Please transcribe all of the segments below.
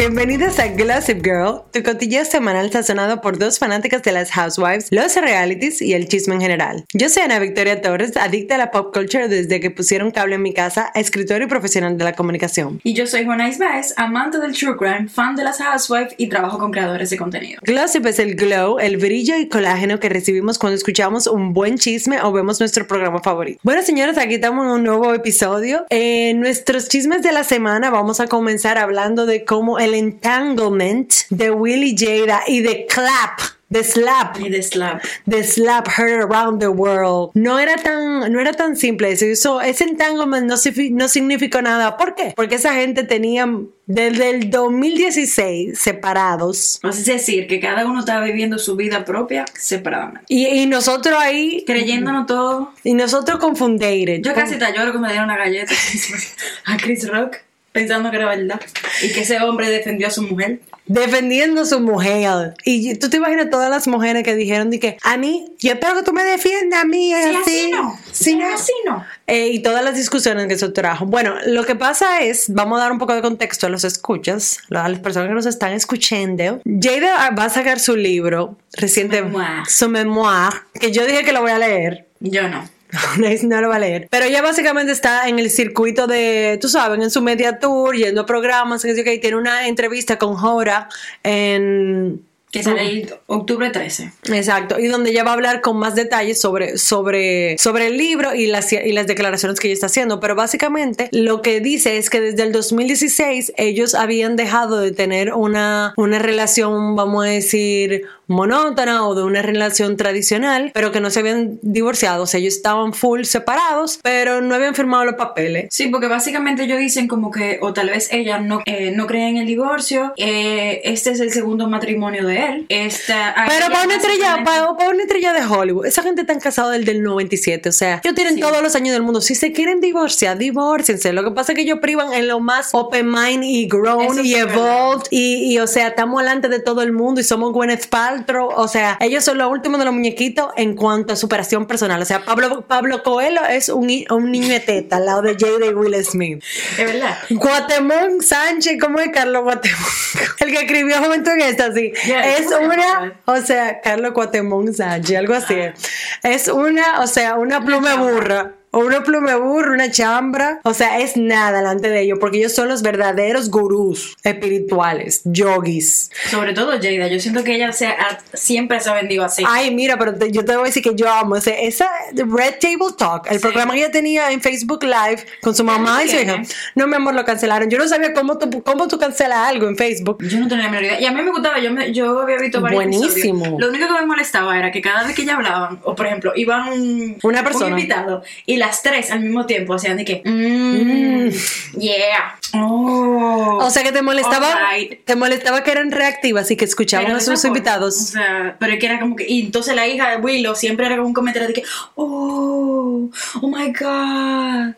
Bienvenidos a Gossip Girl, tu cotilleo semanal sazonado por dos fanáticas de las housewives, los realities y el chisme en general. Yo soy Ana Victoria Torres, adicta a la pop culture desde que pusieron cable en mi casa, escritora y profesional de la comunicación. Y yo soy Juana Isbaez, amante del true crime, fan de las housewives y trabajo con creadores de contenido. Glossip es el glow, el brillo y colágeno que recibimos cuando escuchamos un buen chisme o vemos nuestro programa favorito. Bueno, señores, aquí estamos en un nuevo episodio. En nuestros chismes de la semana vamos a comenzar hablando de cómo el entanglement de Willy Jada y de Clap The Slap. Y de slap. The Slap Heard Around the World. No era tan, no era tan simple eso. ese entanglement no, no significó nada. ¿Por qué? Porque esa gente tenía desde el 2016 separados. Es decir, que cada uno estaba viviendo su vida propia separadamente. Y, y nosotros ahí, Creyéndonos todo. y nosotros confunded. Yo casi te lloro que me dieron una galleta a Chris Rock, pensando que era verdad. Y que ese hombre defendió a su mujer. defendiendo a su mujer. Y tú te imaginas todas las mujeres que dijeron de que a mí, yo espero que tú me defiendas a mí. Sí, así, así no. Sí, no. así no. Eh, y todas las discusiones que eso trajo. Bueno, lo que pasa es, vamos a dar un poco de contexto a los escuchas, a las personas que nos están escuchando. Jada va a sacar su libro reciente, Memoir. su memoir, que yo dije que lo voy a leer. Yo no. Nice, no lo va a leer. Pero ella básicamente está en el circuito de, tú sabes, en su media tour, yendo a programas, que sé yo qué, y tiene una entrevista con Jora en... Que sale el octubre 13. Exacto, y donde ella va a hablar con más detalles sobre, sobre, sobre el libro y las, y las declaraciones que ella está haciendo. Pero básicamente lo que dice es que desde el 2016 ellos habían dejado de tener una, una relación, vamos a decir, monótona o de una relación tradicional, pero que no se habían divorciado. O sea, ellos estaban full separados, pero no habían firmado los papeles. Sí, porque básicamente ellos dicen como que, o tal vez ella no, eh, no cree en el divorcio, eh, este es el segundo matrimonio de él. Esta, Pero para una estrella, para, para una estrella de Hollywood, esa gente tan casada del del 97, o sea, ellos tienen Sí. todos los años del mundo. Si se quieren divorciar, divórciense. Lo que pasa es que ellos privan en lo más open mind y grown Eso y evolved y, y, o sea, estamos delante de todo el mundo y somos Gwyneth Paltrow. O sea, ellos son los últimos de los muñequitos en cuanto a superación personal. O sea, Pablo, Pablo Coelho es un, un niño de teta al lado de y Will Smith. Es verdad. Guatemón Sánchez, ¿cómo es Carlos Guatemón? El que escribió Juventud en esta, sí. Yeah, es una, o sea, Carlos Guatemón Sánchez, algo así. Es una, o sea, una pluma burra. O una pluma burra, una chambra. O sea, es nada delante de ellos, porque ellos son los verdaderos gurús espirituales, yogis. Sobre todo Jada, yo siento que ella se ha- siempre se ha vendido así. Ay, mira, pero te- yo te voy a decir que yo amo ese, esa Red Table Talk, el Sí. programa que ella tenía en Facebook Live con su mamá y su hija. No, mi amor, lo cancelaron. Yo no sabía cómo tú, cómo tú cancelas algo en Facebook. Yo no tenía la menor idea. Y a mí me gustaba, yo, me- yo había visto varios Buenísimo. episodios. Lo único que me molestaba era que cada vez que ella hablaban, o por ejemplo, iban un, Una persona. un invitado, y las tres al mismo tiempo hacían de que, mm, yeah, oh. O sea que te molestaba, te molestaba que eran reactivas y que escuchaban Pero a sus invitados. O sea, pero es que era como que. Y entonces la hija de Willow siempre era como un comentario de que. Oh, oh my God.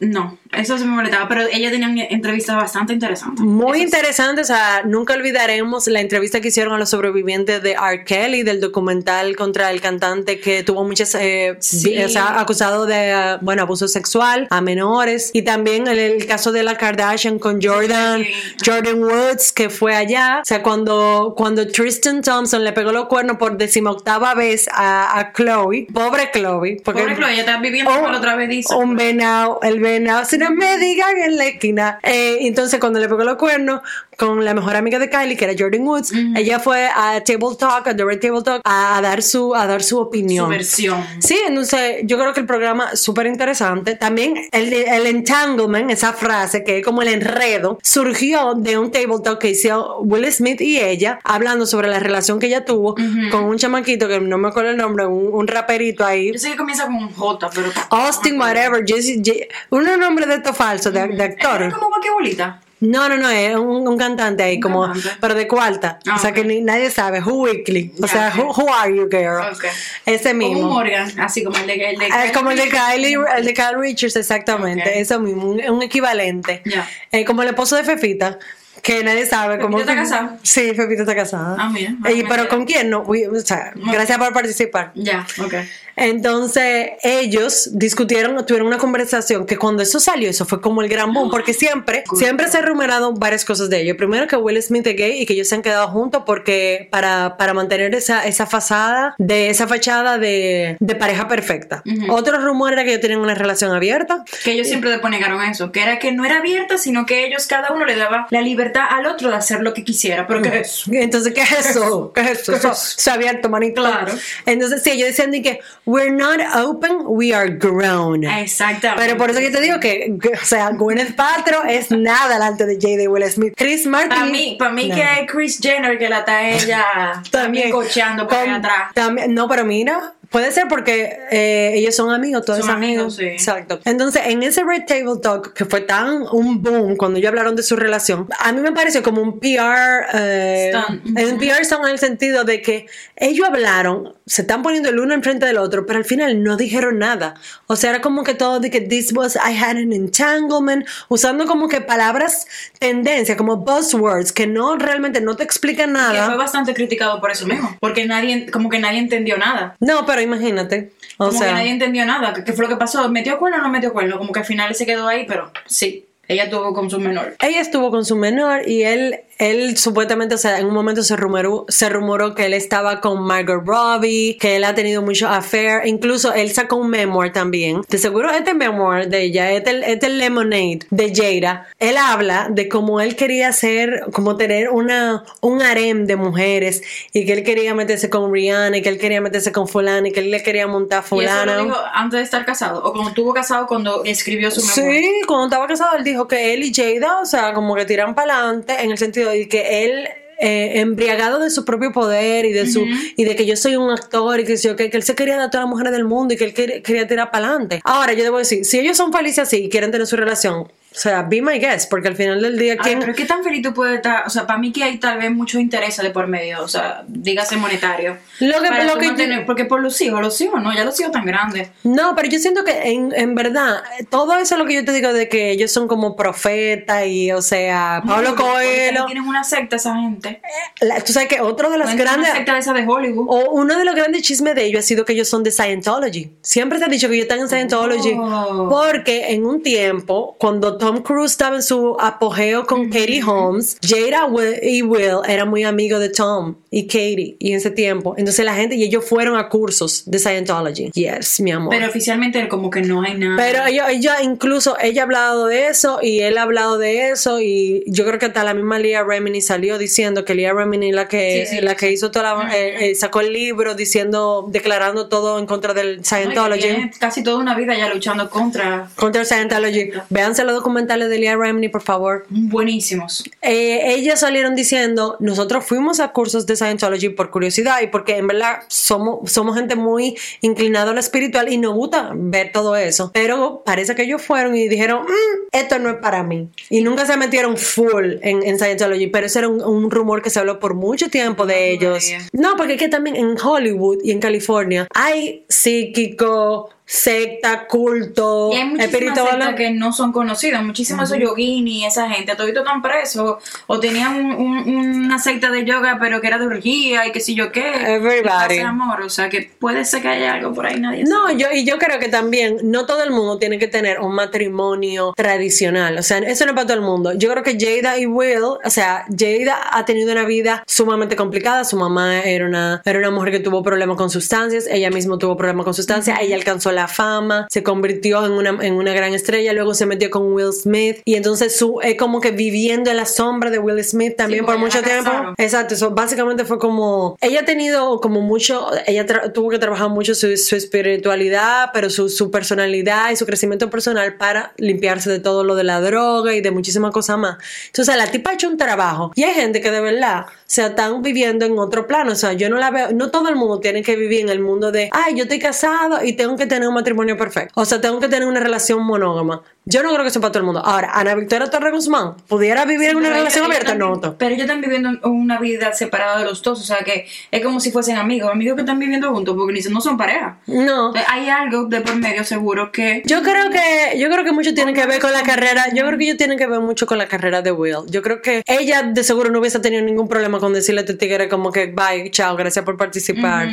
No, eso se me molestaba. Pero ella tenía entrevistas bastante interesantes. Muy Eso sí. o sea, nunca olvidaremos la entrevista que hicieron a los sobrevivientes de R. Kelly, del documental contra el cantante que tuvo muchas, eh, Sí. o sea, acusado de, eh, bueno, abuso sexual a menores. Y también el, el caso de la Kardashian con Jordan, Sí. Jordan Woods, que fue allá. O sea, cuando, cuando Tristan Thompson le pegó los cuernos por decimoctava vez a, a Chloe, pobre Chloe, porque Pobre Chloe, ella estaba viviendo como la otra vez dice. un venado, el venado, si no me digan en la esquina. Eh, entonces, cuando le pegó los cuernos con la mejor amiga de Kylie, que era Jordan Woods, ella fue a Table Talk, a The Red Table Talk, a, a dar su, a dar su Su opinión. versión. Sí, entonces yo creo que el programa súper interesante. También el, el entanglement, esa frase que es como el enredo, surgió de un table talk que hizo Will Smith y ella, hablando sobre la relación que ella tuvo con un chamaquito que no me acuerdo el nombre, un, un raperito ahí. Yo sé que comienza con un J, pero. Austin, whatever, Jesse, Je- unos nombres de estos falsos, de, de Era actores. como vaquebolita. No, no, no, es un, un cantante ahí, Un como, cantante. pero de cuarta. Ah, o sea, que ni- nadie sabe. Who Weekly. O Ya, sea, ok. who, who are you, girl? Ok. Ese Como un mismo. Morgan, así como el de. El de Ah, Es como el de Kylie, el de Kyle Richards, exactamente. Eso mismo, un, un equivalente. Ya. Eh, como el esposo de Fefita, que nadie sabe cómo. ¿Fefita está casada? Sí, Fefita está casada. Ah, mira, Eh, bueno, pero ¿con quién? No, uy, o sea, gracias por participar. Ya, ok. Entonces ellos discutieron, tuvieron una conversación que cuando eso salió, eso fue como el gran boom, porque siempre, siempre se ha rumoreado varias cosas de ellos. Primero que Will Smith es gay y que ellos se han quedado juntos porque para, para mantener esa, esa fachada de esa fachada de, de pareja perfecta. Otro rumor era que ellos tenían una relación abierta. Que ellos siempre después negaron eso, que era que no era abierta, sino que ellos cada uno le daba la libertad al otro de hacer lo que quisiera. Pero ¿qué es eso? Entonces, ¿qué es eso? ¿Qué es eso? Eso es abierto, manito. Claro. Entonces, sí, ellos decían de que we're not open, we are grown. Exactamente. Pero por eso yo te digo que, que, o sea, Gwyneth Paltrow es nada delante de J.D. Will Smith. Chris Martin. Para mí, para mí No. que es Chris Jenner que la está ella también cocheando por ahí Con- atrás. también- no, pero mira, puede ser porque eh, ellos son amigos, todos Son son amigos, amigos. sí. Exacto. Entonces, en ese Red Table Talk, que fue tan un boom cuando ellos hablaron de su relación, a mí me pareció como un PR, eh, un PR stunt en el sentido de que ellos hablaron, se están poniendo el uno enfrente del otro, pero al final no dijeron nada. O sea, era como que todo de que this was, I had an entanglement, usando como que palabras tendencia, como buzzwords, que no realmente no te explican nada. fue bastante criticado por eso mismo. Porque nadie, como que nadie entendió nada. No, pero imagínate. O Como que sea, nadie entendió nada. ¿Qué, fue lo que pasó? ¿Metió cuerno o no metió cuerno? Como que al final se quedó ahí, pero sí, ella tuvo con su menor. ella estuvo con su menor y él, él supuestamente, o sea, en un momento se rumoró, se rumoró que él estaba con Margot Robbie, que él ha tenido mucho affair. Incluso él sacó un memoir también. De seguro este memoir de ella, este, este Lemonade de Jada, él habla de cómo él quería hacer, como tener una, un harem de mujeres y que él quería meterse con Rihanna y que él quería meterse con fulana y que él le quería montar a Y eso fulana. lo dijo antes de estar casado. O cuando estuvo casado cuando escribió su memoria. Sí, cuando estaba casado, él dijo que él y Jada, o sea, como que tiran para adelante en el sentido de que él. eh, embriagado de su propio poder y de su y de que yo soy un actor y que, yo, que, que él se quería dar a todas las mujeres del mundo y que él quería, quería tirar para adelante. Ahora yo debo decir, si ellos son felices así y quieren tener su relación, o sea, be my guest, porque al final del día, ¿quién, pero ¿qué tan feliz tú puedes estar? O sea, para mí que hay tal vez mucho interés de por medio, o sea, dígase monetario. Lo que- Para lo que yo- mantener- porque por los hijos, los hijos no, ya los hijos tan grandes. No, pero yo siento que en, en verdad, todo eso es lo que yo te digo de que ellos son como profetas y, o sea, Pablo No, Coelho. Tienen una secta esa gente. la- tú sabes que otro de las grandes. Una secta esa de Hollywood. O uno de los grandes chismes de ellos ha sido que ellos son de Scientology. Siempre se ha dicho que ellos están en Scientology. Oh. Porque en un tiempo, cuando Tom Cruise estaba en su apogeo con Katie Holmes, Jada y Will eran muy amigos de Tom y Katie. Y en ese tiempo. Entonces la gente y ellos fueron a cursos de Scientology. Yes, mi amor. Pero oficialmente como que no hay nada. Pero ella, ella incluso, ella ha hablado de eso y él ha hablado de eso y yo creo que hasta la misma Leah Remini salió diciendo que Leah Remini la que, Sí, sí, la que hizo toda la, eh, eh, sacó el libro diciendo, declarando todo en contra del Scientology. casi toda una vida ya luchando contra Contra el Scientology. Véanse los documentales de Leah Remini, por favor. buenísimos. Eh, ellas salieron diciendo, nosotros fuimos a cursos de Scientology por curiosidad y porque en verdad somos, somos gente muy inclinada a lo espiritual y nos gusta ver todo eso. Pero parece que ellos fueron y dijeron, "Mm, esto no es para mí. Y nunca se metieron full en, en Scientology, pero ese era un, un rumor que se habló por mucho tiempo de ellos. María. No, porque es que también en Hollywood y en California hay psíquico, secta, culto, Y hay muchísimas espiritual. que no son conocidas, muchísimos esos yogini, esa gente, toditos están presos, o tenían un- un- una secta de yoga pero que era de orgía y que si yo qué, Everybody. amor, o sea que puede ser que haya algo por ahí, nadie No, sabe. yo, y yo creo que también no todo el mundo tiene que tener un matrimonio tradicional. O sea, eso no es para todo el mundo. Yo creo que Jada y Will, o sea, Jada ha tenido una vida sumamente complicada. Su mamá era una, era una mujer que tuvo problemas con sustancias. Ella misma tuvo problemas con sustancias. Ella alcanzó la fama, se convirtió en una, en una gran estrella. Luego se metió con Will Smith. Y entonces su, es como que viviendo en la sombra de Will Smith también Sí, por mucho tiempo. casaron. Exacto, eso básicamente fue como ella ha tenido como mucho, ella tuvo que trabajar mucho su, su espiritualidad, pero su, su personalidad y su crecimiento personal para limpiarse de todo lo de la droga y de muchísimas cosas más. Entonces la tipa ha hecho un trabajo y hay gente que de verdad se están viviendo en otro plano, o sea, yo no la veo, no todo el mundo tiene que vivir en el mundo de, ay, yo estoy casado y tengo que tener un matrimonio perfecto, o sea, tengo que tener una relación monógama. Yo no creo que sea para todo el mundo. Ahora, Ana Victoria Torre Guzmán, ¿pudiera vivir en una relación abierta? No. Pero ellos están viviendo una vida separada de los dos, o sea que es como si fuesen amigos, amigos que están viviendo juntos, porque ni- no son pareja. no. Entonces, Hay algo de por medio seguro que... Yo creo que yo creo que mucho tiene que ver con la carrera. Yo creo que ellos tienen que ver mucho con la carrera de Will. Yo creo que ella de seguro no hubiese tenido ningún problema con decirle a tu tigre como que bye, chao, gracias por participar.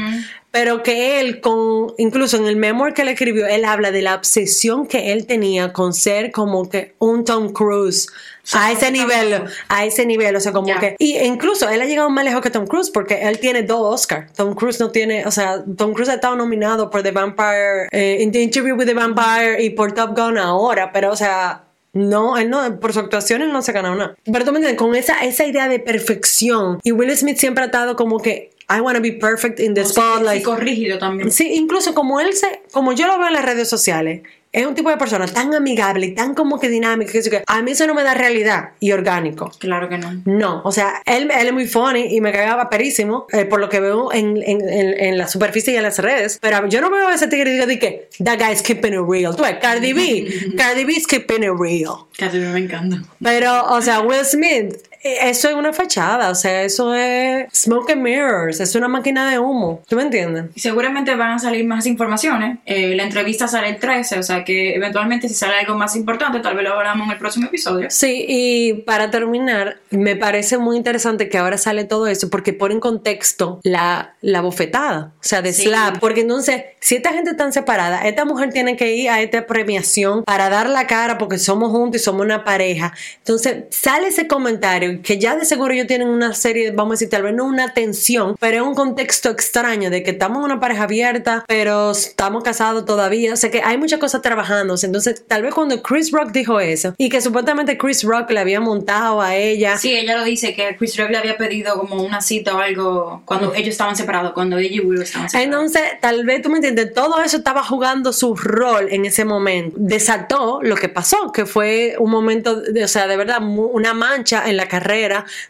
Pero que él, con incluso en el memoir que él escribió, él habla de la obsesión que él tenía con ser como que un Tom Cruise. A ese nivel, a ese nivel, o sea, como Ya. que. Y incluso él ha llegado más lejos que Tom Cruise porque él tiene dos Oscars. Tom Cruise no tiene, o sea, Tom Cruise ha estado nominado por The Vampire, eh, in The Interview with the Vampire y por Top Gun ahora, pero, o sea. No, él no, por su actuación él no se ha ganado nada. Pero tú me entiendes, con esa, esa idea de perfección. Y Will Smith siempre ha estado como que, I want to be perfect in the spotlight. Psicorrígido también. Sí, incluso como él se, como yo lo veo en las redes sociales, es un tipo de persona tan amigable y tan como que dinámica que, que a mí eso no me da realidad y orgánico. Claro que no. No, o sea, él, él es muy funny y me cagaba perísimo eh, por lo que veo en, en, en, en la superficie y en las redes. Pero yo no veo a ese tigre y digo de que that guy is keeping it real. Tú ves, Cardi B, Cardi B is keeping it real. A ti me encanta. Pero, o sea, Will Smith, eso es una fachada, o sea, eso es smoke and mirrors, es una máquina de humo. ¿Tú me entiendes? Y seguramente van a salir más informaciones. Eh, la entrevista sale el 13, o sea que eventualmente si sale algo más importante, tal vez lo hablamos en el próximo episodio. Sí, y para terminar, me parece muy interesante que ahora sale todo eso porque pone en contexto la, la bofetada, o sea, de Sí. slap. Porque entonces, si esta gente está separada, esta mujer tiene que ir a esta premiación para dar la cara porque somos juntos y somos una pareja. Entonces, sale ese comentario que ya de seguro ellos tienen una serie, vamos a decir, tal vez no una tensión, pero es un contexto extraño de que estamos en una pareja abierta, pero estamos casados todavía. O sea, que hay muchas cosas trabajándose. Entonces, tal vez cuando Chris Rock dijo eso y que supuestamente Chris Rock le había montado a ella. Sí, ella lo dice que Chris Rock le había pedido como una cita o algo cuando ellos estaban separados, cuando ella y Will estaban separados. Entonces, tal vez tú me entiendes, todo eso estaba jugando su rol en ese momento. Desató lo que pasó, que fue un momento, de- o sea, de verdad, una mancha en la carrera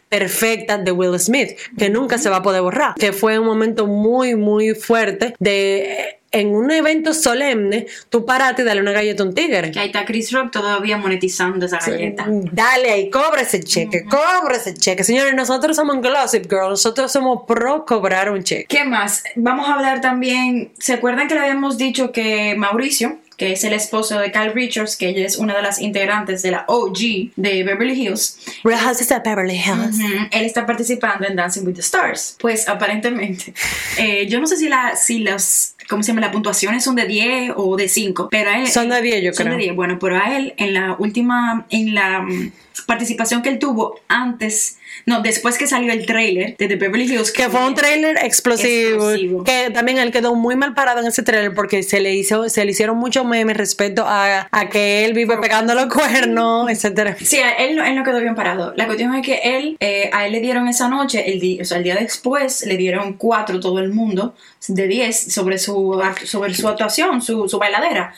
perfecta de Will Smith, que nunca se va a poder borrar. Que fue un momento muy, muy fuerte de. En un evento solemne, tú parate y dale una galleta a un tigre. Que ahí está Chris Rock todavía monetizando esa galleta. Dale ahí, cobra ese cheque, cobra ese cheque. Señores, nosotros somos Gossip Girl, nosotros somos pro cobrar un cheque. ¿Qué más? Vamos a hablar también. ¿Se acuerdan que le habíamos dicho que Mauricio, que es el esposo de Kyle Richards, que ella es una de las integrantes de la OG de Beverly Hills, Real Houses of Beverly Hills. Él está participando en Dancing with the Stars. Pues aparentemente, eh, yo no sé si, la, si las, ¿cómo se llama? Las puntuaciones son de 10 o de 5, pero a él... Son de 10, yo son creo. de 10, bueno, pero a él en la última, en la mm, participación que él tuvo antes, no, después que salió el trailer de The Beverly Hills, Que fue un trailer explosivo, Explosivo. Que también él quedó muy mal parado en ese trailer porque se le hizo, se le hicieron muchos memes respecto a, a que él vive pegando los cuernos, etcétera. Sí, él, no- él no quedó bien parado. La cuestión es que él, eh, a él le dieron esa noche, el día, o sea, el día después, le dieron cuatro todo el mundo de 10 sobre su, sobre su actuación, su, su bailadera.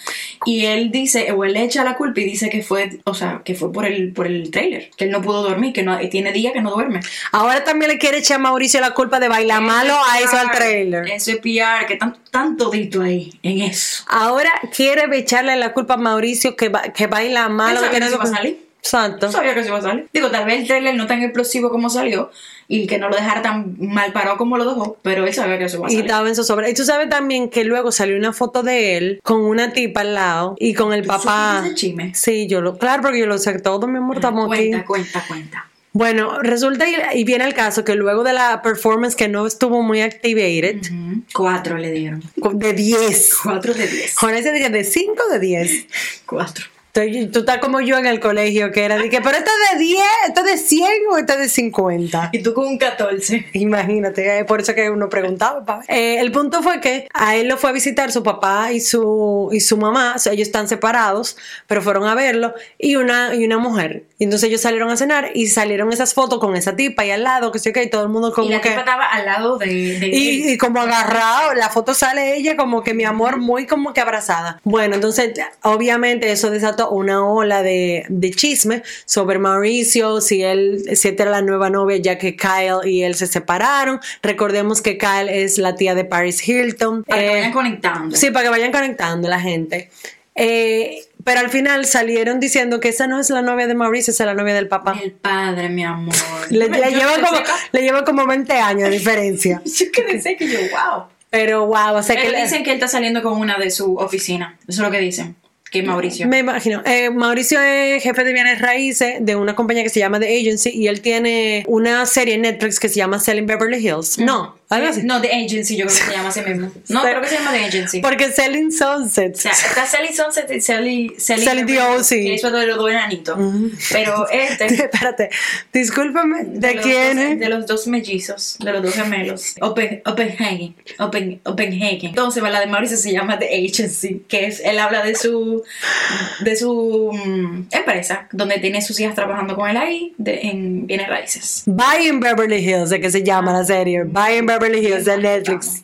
Y él dice, o él le echa la culpa y dice que fue, o sea, que fue por el, por el trailer, que él no pudo dormir, que no, tiene días que no duerme. Ahora también le quiere echar a Mauricio la culpa de bailar malo a eso al trailer. Eso es PR, que tan, tan todito ahí, en eso. Ahora quiere echarle la culpa a Mauricio que, ba- que baila malo. Que no- se iba a salir. No sabía que se iba a salir. Digo, tal vez el trailer no tan explosivo como salió y que no lo dejara tan mal parado como lo dejó, pero él sabía que se iba a Y salir. estaba en su sobra. Y tú sabes también que luego salió una foto de él con una tipa al lado y con el ¿Tú papá. ese chisme? Sí, yo lo. Claro, porque yo lo sé todo, mi amor, estamos aquí. Cuenta, cuenta, cuenta. Bueno, resulta y, viene el caso que luego de la performance que no estuvo muy activated. Cuatro le dieron. de 10. Cuatro de diez. Con ese día de 5 de 10. Cuatro. Estoy- Tú estás como yo en el colegio, que era de que, pero esto es de 10, esto es de 100 o esto es de 50. Y tú con un 14. Imagínate, por eso que uno preguntaba. pa. Eh, el punto fue que a él lo fue a visitar su papá y su, y su mamá, o sea, ellos están separados, pero fueron a verlo, y una, y una mujer. Y entonces ellos salieron a cenar y salieron esas fotos con esa tipa ahí al lado, que sé qué, y todo el mundo como y la que... tipa estaba al lado de, de él. Y, y como agarrado, la foto sale ella como que mi amor muy como que abrazada. Bueno, entonces obviamente eso desató una ola de, de chisme sobre Mauricio, si él, si era la nueva novia ya que Kyle y él se separaron. Recordemos que Kyle es la tía de Paris Hilton. Para que Eh, vayan conectando. Sí, para que vayan conectando la gente. Eh, pero al final salieron diciendo que esa no es la novia de Mauricio, esa es la novia del papá. El padre, mi amor. Le, le lleva como, le lleva como 20 años de diferencia. Yo quedé seca y yo, wow. Pero wow, o sea que Pero le- dicen que él está saliendo con una de su oficina. Eso es lo que dicen. Que Mauricio. Me imagino. Eh, Mauricio es jefe de bienes raíces de una compañía que se llama The Agency y él tiene una serie en Netflix que se llama Selling Beverly Hills. No, algo así. No, The Agency, yo creo que se llama así mismo. No, creo que se llama The Agency. Porque Selling Sunset. O sea, está Selling Sunset y Selling... Selling, Selling the OC. que Eso de los dos enanitos. Pero este... Espérate, discúlpame, ¿de, los quién dos- es? De los dos mellizos, de los dos gemelos. Open, Oppenhagen. Open, Oppenhagen. Entonces, la de Mauricio se llama The Agency, que es, él habla de su, de su mm, empresa, donde tiene sus hijas trabajando con él ahí, de, en bienes raíces. Buy in Beverly Hills, de que se llama la serie. Buy in Beverly Hills de Netflix.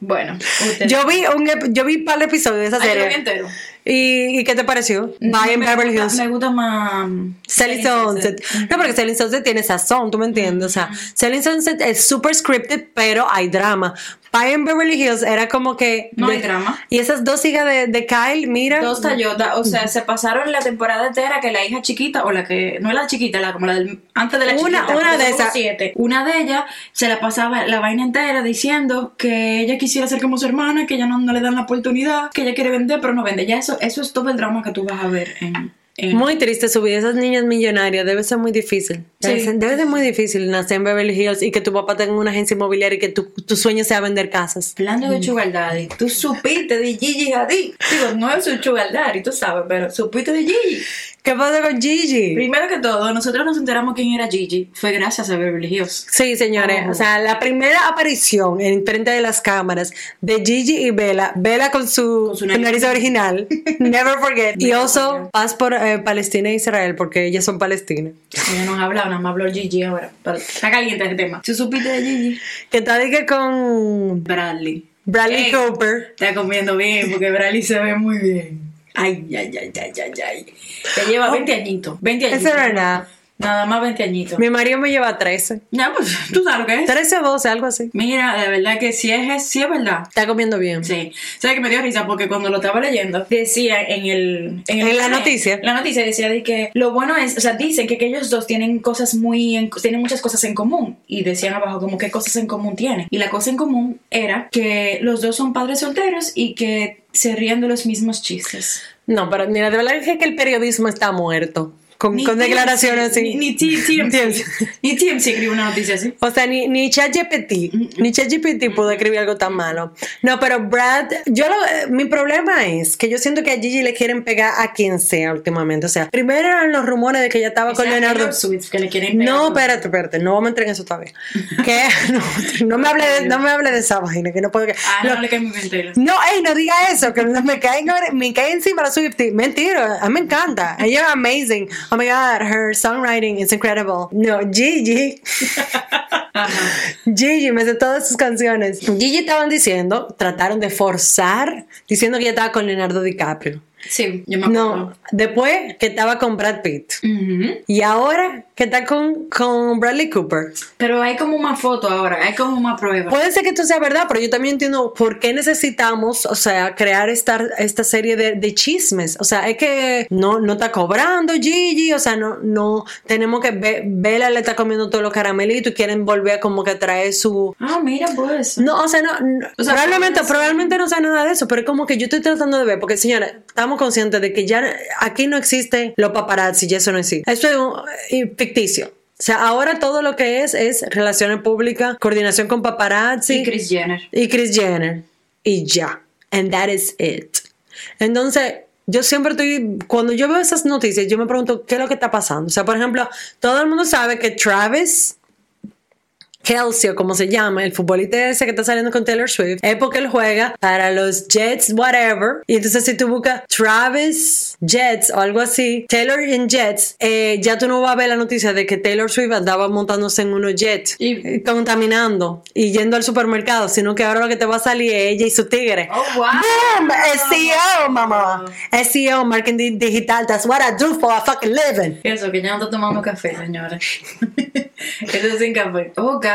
Bueno, usted. Yo vi un yo vi un par de episodios de esa Ah, yo vi serie. entero. ¿Y, y qué te pareció? Buy in me Beverly gusta, Hills. Me gusta más. Selling Sunset. No, porque Selling Sunset tiene sazón, ¿tú me entiendes? O sea, Selling Sunset es super scripted, pero hay drama. Pie en Beverly Hills era como que. No de- hay drama. Y esas dos hijas de, de Kyle, mira. Dos Toyota, o sea, se pasaron la temporada entera que la hija chiquita, o la que, no es la chiquita, la como la del, antes de la Una- chiquita, una de esas. siete. Una de ellas se la pasaba la vaina entera diciendo que ella quisiera ser como su hermana, que ella no, no le dan la oportunidad, que ella quiere vender, pero no vende. Ya eso, eso es todo el drama que tú vas a ver en. En- Muy triste su vida. Esas niñas millonarias debe ser muy difícil. Debe, Sí. ser, debe ser muy difícil nacer en Beverly Hills y que tu papá tenga una agencia inmobiliaria y que tu, tu sueño sea vender casas. Hablando de Sugar Daddy, tú supiste de Gigi Hadid. Digo, no es un Sugar Daddy, tú sabes, pero supiste de Gigi. ¿Qué pasa con Gigi? Primero que todo, nosotros nos enteramos quién era Gigi. Fue gracias a Beverly Hills. Sí, señores. Oh. O sea, la primera aparición en frente de las cámaras de Gigi y Bella, Bella con su, Con su nariz. nariz original, never forget. y also, paz por eh, Palestina e Israel, porque ellas son palestinas. Ella nos ha hablado, nada más habló Gigi ahora. Pero está caliente ese tema. ¿Tú supiste de Gigi? Que tal que con Bradley. Bradley Ey, Cooper. Está comiendo bien porque Bradley se ve muy bien. Ay, ay, ay, ay, ay, ay. Te lleva 20 añitos. 20 añitos. Eso no es nada. Nada más 20 añitos. Mi marido me lleva 13. Ya, pues, tú sabes lo que es. 13 o 12, algo así. Mira, de verdad que sí es, sí es verdad. Está comiendo bien. Sí. ¿Sabes que me dio risa? Porque cuando lo estaba leyendo, decía en el... el En la noticia. La noticia decía de que lo bueno es, o sea, dicen que, que ellos dos tienen cosas muy, en- tienen muchas cosas en común. Y decían abajo como qué cosas en común tienen. Y la cosa en común era que los dos son padres solteros y que se rían de los mismos chistes. No, pero mira, de verdad es que el periodismo está muerto. Con, Ni con declaraciones así. Ni, ni T- TMZ. Ni TMZ escribió una noticia así. O sea, ni, ni ChatGPT, ni ChatGPT pudo escribir algo tan malo. No, pero Brad, yo lo, eh, mi problema es que yo siento que a Gigi le quieren pegar a quien sea últimamente. O sea, primero eran los rumores de que ella estaba con Esa Leonardo. Swift que le quieren pegar. No, espérate, espérate, no vamos a entrar en eso todavía. que no, no me hable de, no me hable de esa vaina, que no puedo. Ah, lo- no le cae Taylor. no, ey, no diga eso, que me caen, me caen encima la Swiftie. Mentira, a mí me encanta. Ella es amazing. Oh my God, her songwriting is incredible. No, Gigi. Gigi, me sé todas sus canciones. Gigi estaban diciendo, trataron de forzar, diciendo que ella estaba con Leonardo DiCaprio. Sí, yo me acuerdo. No, después que estaba con Brad Pitt. Ujú. Y ahora que está con, con Bradley Cooper. Pero hay como más fotos ahora, hay como más pruebas. Puede ser que esto sea verdad, pero yo también entiendo por qué necesitamos, o sea, crear esta, esta serie de, de chismes. O sea, es que no, no está cobrando Gigi, o sea, no, no tenemos que ver, Bella le está comiendo todos los caramelitos y quieren volver como que traer su... Ah, mira, pues. No, o sea, no, no- O sea, probablemente, puede ser. probablemente no sea nada de eso, pero es como que yo estoy tratando de ver, porque señora, estamos conscientes de que ya aquí no existe los paparazzi y eso no existe. Esto es un- eh, ficticio. O sea, ahora todo lo que es es relaciones públicas, coordinación con paparazzi Y Chris Jenner. y Kris Jenner y ya. And that is it. Entonces, yo siempre estoy, cuando yo veo esas noticias, yo me pregunto qué es lo que está pasando. O sea, por ejemplo, todo el mundo sabe que Travis Kelsey, o como se llama, el futbolista ese que está saliendo con Taylor Swift, es porque él juega para los Jets, whatever. Y entonces, si tú buscas Travis Jets o algo así, Taylor in Jets, eh, ya tú no vas a ver la noticia de que Taylor Swift andaba montándose en unos jets, Y- eh, contaminando y yendo al supermercado, sino que ahora lo que te va a salir es ella y su tigre. Oh, wow. ¡Boom! SEO, mamá. SEO, marketing di- digital. That's what I do for a fucking living. Eso, que ya no está tomando café, señores. Eso es sin café. Oh, God.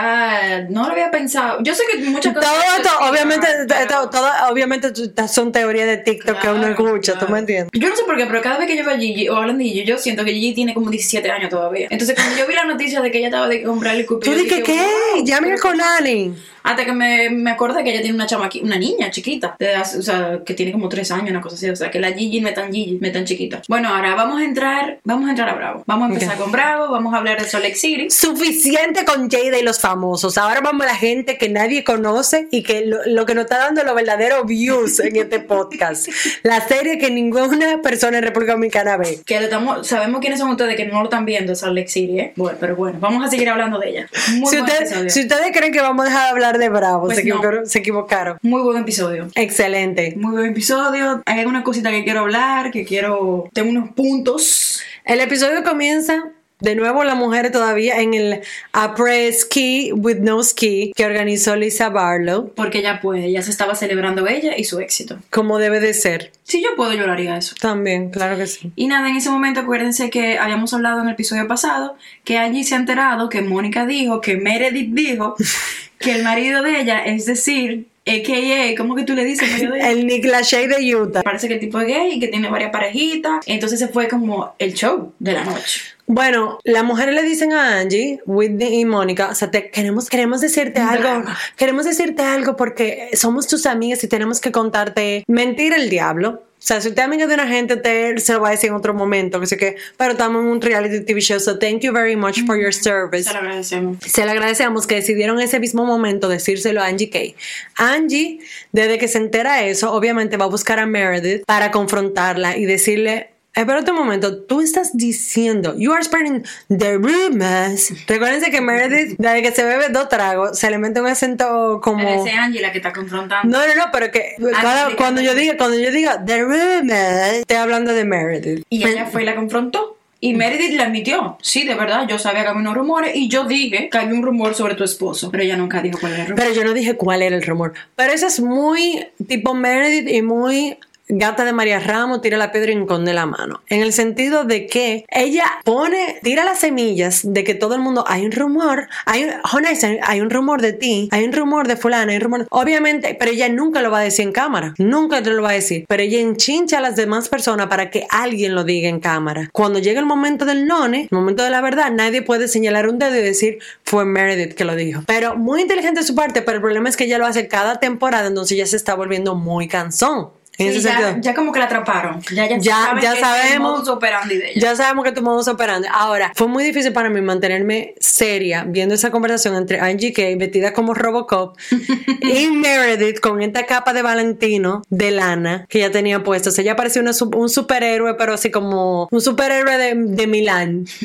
No lo había pensado. Yo sé que muchas cosas. Todo esto, obviamente, pero- todo- todo- obviamente son teorías de TikTok que uno Claro, escucha, ¿tú me entiendes? Yo no sé por qué, pero cada vez que yo veo a Gigi o hablan de Gigi, yo siento que Gigi tiene como 17 años todavía. Entonces, cuando yo vi la noticia de que ella estaba de comprarle el Tú dije, ¿qué? Llame a Conani. Hasta que me, me acordé que ella tiene una chamaqui, una niña chiquita, de o sea, que tiene como 3 años, una cosa así. O sea, que la Gigi no es tan Gigi, no es tan chiquita. Bueno, ahora vamos a entrar, vamos a entrar a Bravo. Vamos a empezar con Bravo, vamos a hablar de Lake City. Suficiente con Jada y los famosos. Ahora vamos a la gente que nadie conoce y que lo, lo que nos está dando los verdaderos views en este podcast. La serie que ninguna persona en República Dominicana ve. Que estamos, sabemos quiénes son ustedes que no lo están viendo, Salt Lake City, ¿eh? Bueno, pero bueno, vamos a seguir hablando de ella. Muy Si, usted- si ustedes creen que vamos a dejar de hablar de Bravo, Pues se, no. equivocaron, se equivocaron. Muy buen episodio. Excelente. Muy buen episodio. Hay alguna cosita que quiero hablar, que quiero. Tengo unos puntos. El episodio comienza de nuevo la mujer todavía en el Après Ski with No Ski que organizó Lisa Barlow, Porque ella puede, ya se estaba celebrando ella y su éxito. como debe de ser. Si yo puedo, yo lo haría eso. También, claro que sí. Y nada, en ese momento acuérdense que habíamos hablado en el episodio pasado que allí se ha enterado que Mónica dijo, que Meredith dijo, que el marido de ella, es decir, a.k.a., ¿cómo que tú le dices? marido de ella? El Nick Lachey de Utah. Parece que el tipo es gay y que tiene varias parejitas. Entonces se fue como el show de la noche. Bueno, las mujeres le dicen a Angie, Whitney y Mónica, o sea, te, queremos, queremos decirte algo, queremos decirte algo porque somos tus amigas y tenemos que contarte mentir el diablo. O sea, si usted es amiga de una gente, usted se lo va a decir en otro momento, que sé que, pero estamos en un reality TV show, so thank you very much for your service. Se lo agradecemos. Se le agradecemos que decidieron ese mismo momento decírselo a Angie Kay. Angie, desde que se entera eso, obviamente va a buscar a Meredith para confrontarla y decirle. Espérate un momento, tú estás diciendo, you are spreading the rumors. Recuérdense que Meredith, desde que se bebe dos tragos, se le mete un acento como. Pero ese Angie la que está confrontando. No, no, no, pero que cada- explícame. cuando yo diga, cuando yo diga the rumors, estoy hablando de Meredith. Y ella fue y la confrontó. Y Meredith le admitió, sí, de verdad, yo sabía que había unos rumores y yo dije que había un rumor sobre tu esposo, pero ella nunca dijo cuál era el rumor. Pero yo no dije cuál era el rumor. Pero eso es muy tipo Meredith y muy gata de María Ramos, tira la piedra y esconde la mano. En el sentido de que ella pone, tira las semillas de que todo el mundo, hay un rumor, hay, un- Jonathan, hay un rumor de ti, hay un rumor de fulana, hay un rumor. Obviamente, pero ella nunca lo va a decir en cámara. Nunca te lo va a decir. Pero ella enchincha a las demás personas para que alguien lo diga en cámara. Cuando llega el momento del none, el momento de la verdad, nadie puede señalar un dedo y decir fue Meredith que lo dijo. Pero muy inteligente su parte, pero el problema es que ella lo hace cada temporada, entonces ya se está volviendo muy cansón. En Sí, ese ya, ya como que la atraparon. Ya, ya, Ya- ya es el sabemos. modus operandi de ella. Ya sabemos que tu modus operandi. Ahora, fue muy difícil para mí mantenerme seria viendo esa conversación entre Angie Kay, vestida como Robocop, y Meredith con esta capa de Valentino de lana que ella tenía puesta. O sea, ella parecía una un superhéroe, pero así como un superhéroe de, de Milán.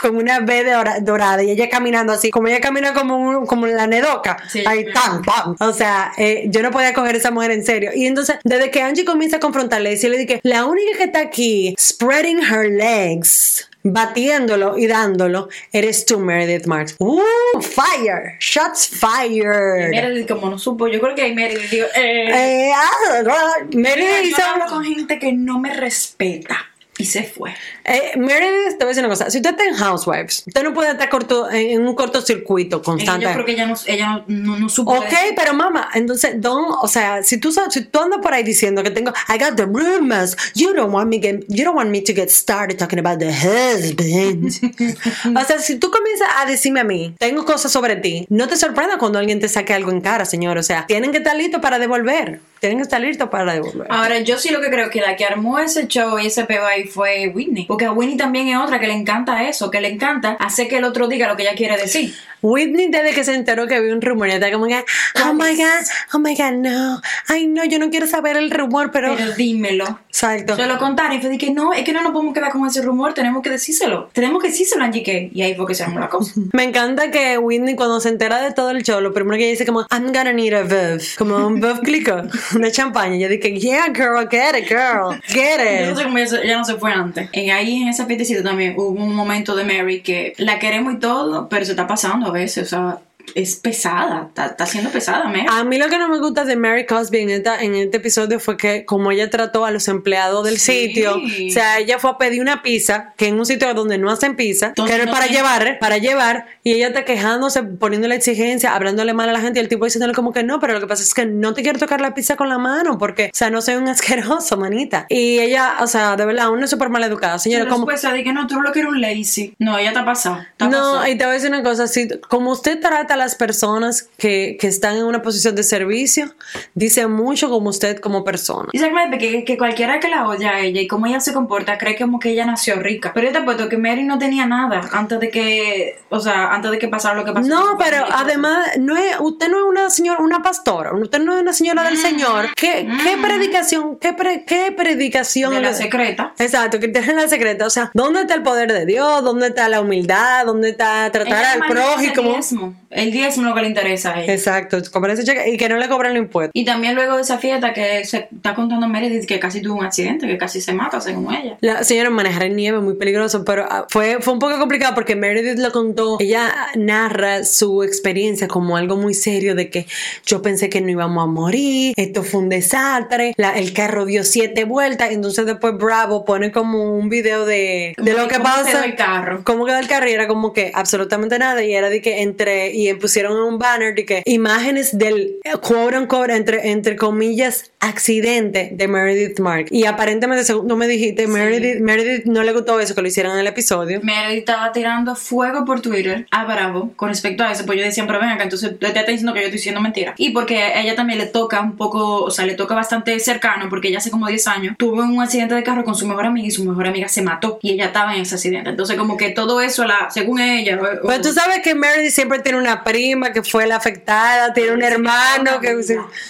con una B de ora- dorada y ella caminando así, como ella camina como, un- como la nedoca. Sí, ahí, tan, tan. O sea, eh, yo no podía coger a esa mujer en serio. Y entonces, desde que Angie comienza a confrontarle, decirle de que la única que está aquí, spreading her legs, batiéndolo y dándolo, eres tú, Meredith Marks. ¡Uh! Fire! Shots fired. Meredith, como no supo, yo creo que ahí Meredith digo, eh, Eh, ah, ah, Meredith yo hizo- no hablo con gente que no me respeta. Y se fue. Eh, Meredith, te voy a decir una cosa. Si usted está en Housewives, usted no puede estar corto, en en un cortocircuito Y constante. yo creo que ella no, ella no, no, no supo. Ok, pero mamá, entonces, don't, o sea, si tú, sabes- si tú andas por ahí diciendo que tengo, I got the rumors, you don't want me get, you don't want me to get started talking about the husband. o sea, si tú comienzas a decirme a mí, tengo cosas sobre ti, no te sorprenda cuando alguien te saque algo en cara, señor. O sea, tienen que estar listos para devolver. Tienen que estar listos para devolver. Ahora, yo sí lo que creo que la que armó ese show y ese peo ahí fue Whitney. Porque a Whitney también es otra que le encanta eso, que le encanta hacer que el otro diga lo que ella quiere decir. Whitney, desde que se enteró que había un rumor, ya está como que, oh my God, oh my God, no. Ay, no, yo no quiero saber el rumor, pero. Pero dímelo. Exacto. Se lo contaron y fue de que no, es que no nos podemos quedar con ese rumor, tenemos que decírselo. Tenemos que decírselo a Angie Kay. Y ahí fue que se armó la cosa. Me encanta que Whitney cuando se entera de todo el show, lo primero que ella dice como, I'm gonna need a Veuve, como un Veuve clico, una champaña. Yo dije, yeah, girl, get it, girl, get Yo no it. sé cómo ella no se fue antes. En ahí en ese fiestecito también hubo un momento de Mary que la queremos y todo, pero se está pasando a veces. O sea, es pesada, está, está siendo pesada, Mary. A mí lo que no me gusta de Mary Cosby en, esta, en este episodio fue que como ella trató a los empleados del Sí. sitio, o sea, ella fue a pedir una pizza, que en un sitio donde no hacen pizza, Entonces, que era no para tiene- llevar, para llevar, y ella está quejándose, poniéndole exigencia, hablándole mal a la gente, y el tipo diciéndole como que no, pero lo que pasa es que no te quiero tocar la pizza con la mano, porque, o sea, no soy un asqueroso, manita. Y ella, o sea, de verdad, es súper mal educada, señora, Pero como... después se que no, tú lo que eres un lazy. No, ella está pasada. está No, pasada. y te voy a decir una cosa, si, como usted trata a las personas que, que están en una posición de servicio, dice mucho como usted como persona. Y exactamente que, que cualquiera que la oye a ella y cómo ella se comporta cree como que ella nació rica. Pero yo te apuesto que Mary no tenía nada antes de que, o sea, antes de que pasara lo que pasó. No, pero además, no es, usted no es una señora, una pastora, usted no es una señora del Señor. ¿Qué, qué predicación, qué, pre- qué predicación? de la secreta. Exacto, que tiene la secreta. O sea, ¿dónde está el poder de Dios? ¿Dónde está la humildad? ¿Dónde está tratar Ella al prójimo? El diezmo es lo que le interesa a ella. Exacto, cobrar ese cheque y que no le cobren los impuestos. Y también luego de esa fiesta que se está contando Meredith que casi tuvo un accidente, que casi se mata según ella. La señora manejar en nieve muy peligroso, pero ah, fue, fue un poco complicado porque Meredith lo contó. Ella narra su experiencia como algo muy serio de que yo pensé que no íbamos a morir, esto fue un desastre, la- el carro dio siete vueltas, entonces después Bravo pone como un video de, de lo que ¿Cómo pasa. quedó el carro? ¿Cómo quedó el carro? Y era como que absolutamente nada. Y era de que entre, y pusieron un banner de que imágenes del quote unquote, entre, entre comillas, accidente de Meredith Mark. Y aparentemente, según tú me dijiste, Meredith, Meredith no le gustó eso que lo hicieran en el episodio. Meredith estaba tirando fuego por Twitter a Bravo con respecto a eso, pues yo decía, pero ven acá, entonces te está diciendo que yo estoy diciendo mentira. Y porque a ella también le toca un poco, o sea, le toca bastante cercano, porque ella hace como 10 años tuvo un accidente de carro con su mejor amiga y su mejor amiga se mató y ella estaba en ese accidente. Entonces, como que todo eso, la, según ella, Pero tú sabes que Meredith siempre tiene una prima que fue la afectada, tiene un hermano que...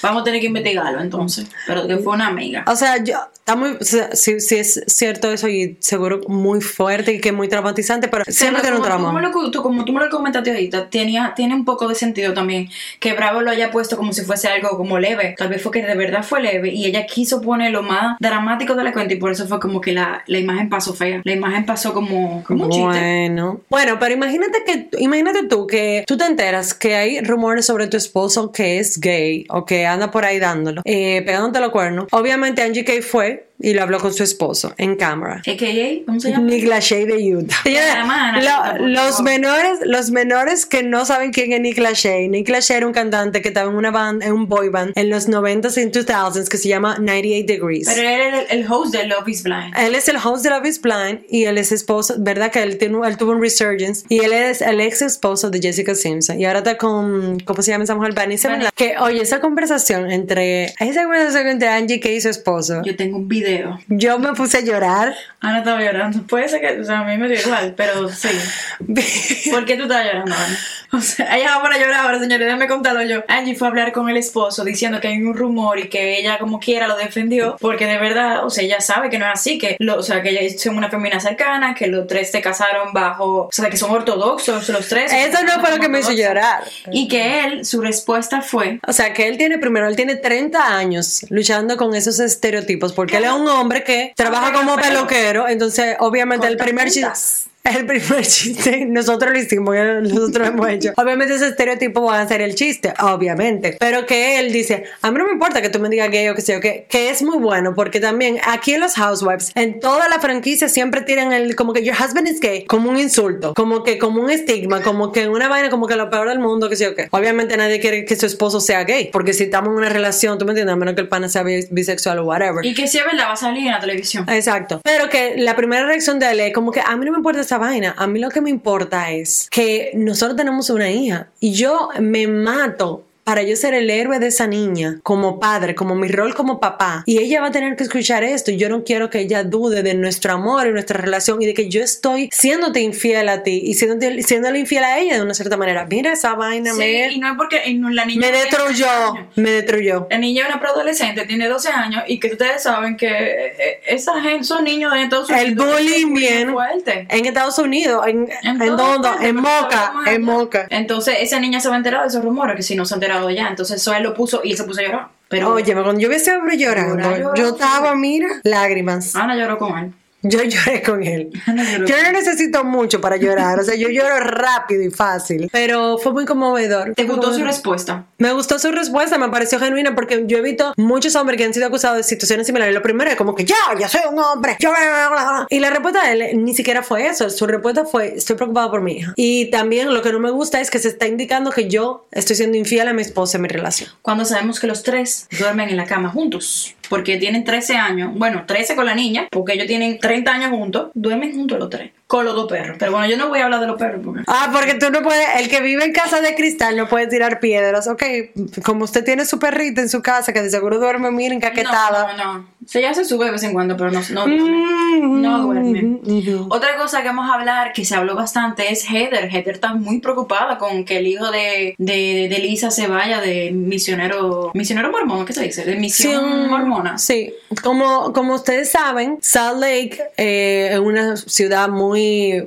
Vamos a tener que investigarlo entonces, pero que fue una amiga. O sea, yo, está muy, sí, sí es cierto eso y seguro muy fuerte y que muy traumatizante, pero siempre tiene un como, trauma. Como, lo, tú, como tú me lo comentaste ahorita, tenía, tiene un poco de sentido también que Bravo lo haya puesto como si fuese algo como leve. Tal vez fue que de verdad fue leve y ella quiso poner lo más dramático de la cuenta y por eso fue como que la, la imagen pasó fea. La imagen pasó como, como un chiste. Bueno, bueno, pero imagínate que, imagínate tú que tú te que hay rumores sobre tu esposo que es gay o que anda por ahí dándolo, eh, pegándote los cuernos. Obviamente Angie Kay fue y lo habló con su esposo en cámara. Nick Lachey de Utah. Señora, lo- los menores, los menores que no saben quién es Nick Lachey. Nick Lachey era un cantante que estaba en una banda, en un boy band en los 90s y 2000s que se llama 98 Degrees. Pero él era el, el host de Love is Blind. Él es el host de Love is Blind y él es esposo, ¿verdad? Que él, tiene- él tuvo un resurgence y él es el ex esposo de Jessica Simpson y ahora está con, ¿cómo se llama esa mujer? Vanessa. Blanc. Que, oye, esa conversación entre, esa conversación entre Angie Kay y su esposo, Yo tengo un video. yo me puse a llorar. Ana estaba llorando. Puede ser que, o sea, a mí me dio igual, pero sí. ¿Por qué tú estabas llorando, Ana? O sea, ella va para llorar ahora, señores, déjame contarlo yo. Angie fue a hablar con el esposo diciendo que hay un rumor y que ella como quiera lo defendió, porque de verdad, o sea, ella sabe que no es así, que, lo, o sea, que ella es una femenina cercana, que los tres se casaron bajo, o sea, que son ortodoxos los tres. Eso no fue lo que me hizo llorar. Y que él, su respuesta fue, O sea, que él tiene, primero, él tiene 30 años luchando con esos estereotipos, porque él es un hombre que trabaja como peluquero, entonces obviamente el primer chiste... El primer chiste, nosotros lo hicimos, nosotros lo hemos hecho. Obviamente ese estereotipo va a ser el chiste, obviamente. Pero que él dice, a mí no me importa que tú me digas gay o que sea, que, que es muy bueno, porque también aquí en los Housewives, en toda la franquicia siempre tiran el, como que your husband is gay, como un insulto, como que como un estigma, como que una vaina, como que lo peor del mundo, que sea, que Obviamente nadie quiere que su esposo sea gay, porque si estamos en una relación, tú me entiendes, a menos que el pana sea bis- bisexual o whatever. y que si es verdad va a salir en la televisión. Exacto. Pero que la primera reacción de él es como que a mí no me importa esa vaina. A mí lo que me importa es que nosotros tenemos una hija y yo me mato para yo ser el héroe de esa niña como padre, como mi rol como papá. Y ella va a tener que escuchar esto. Y yo no quiero que ella dude de nuestro amor y nuestra relación y de que yo estoy siéndote infiel a ti y siéndote, siéndole infiel a ella de una cierta manera. Mira esa vaina, Sí, me, y no es porque y no- la niña me no tiene 12 destruyó. Me destruyó. La niña es una preadolescente, tiene 12 años y que ustedes saben que eh, esa gente, son niños de Estados Unidos. El bullying bien. fuerte. En Estados Unidos, en, en, dónde? partes, En porque Moca, estamos en. Moca. Entonces esa niña se va a enterar de esos rumores, que si no se ha enterado ya. Entonces eso él lo puso y él se puso a llorar. Pero Oye, cuando yo vi ese hombre llorando, Llora, llora, yo estaba, mira, lágrimas. Ana lloró con él. Yo lloré con él. Yo no necesito mucho para llorar, o sea, yo lloro rápido y fácil, pero fue muy conmovedor. ¿Te gustó su respuesta? Me gustó su respuesta, me pareció genuina porque yo he visto muchos hombres que han sido acusados de situaciones similares. Lo primero es como que yo, yo soy un hombre, yo... Y la respuesta de él ni siquiera fue eso. Su respuesta fue, estoy preocupada por mi hija. Y también lo que no me gusta es que se está indicando que yo estoy siendo infiel a mi esposa en mi relación. Cuando sabemos que los tres duermen en la cama juntos. Porque tienen 13 años, bueno, 13 con la niña, porque ellos tienen 30 años juntos, duermen juntos los tres, con los dos perros. Pero bueno, yo no voy a hablar de los perros porque... Ah, porque tú no puedes, el que vive en casa de cristal no puede tirar piedras. Ok, como usted tiene su perrita en su casa que de seguro duerme, miren, caquetada. No, no, no. Se ya se sube de vez en cuando, pero no, no duerme. No duerme. Mm, Otra cosa que vamos a hablar, que se habló bastante, es Heather. Heather está muy preocupada con que el hijo de, de, de Lisa se vaya de misionero, misionero mormón, ¿qué se dice? De misión mormona. Sí, como, como ustedes saben, Salt Lake eh, es una ciudad muy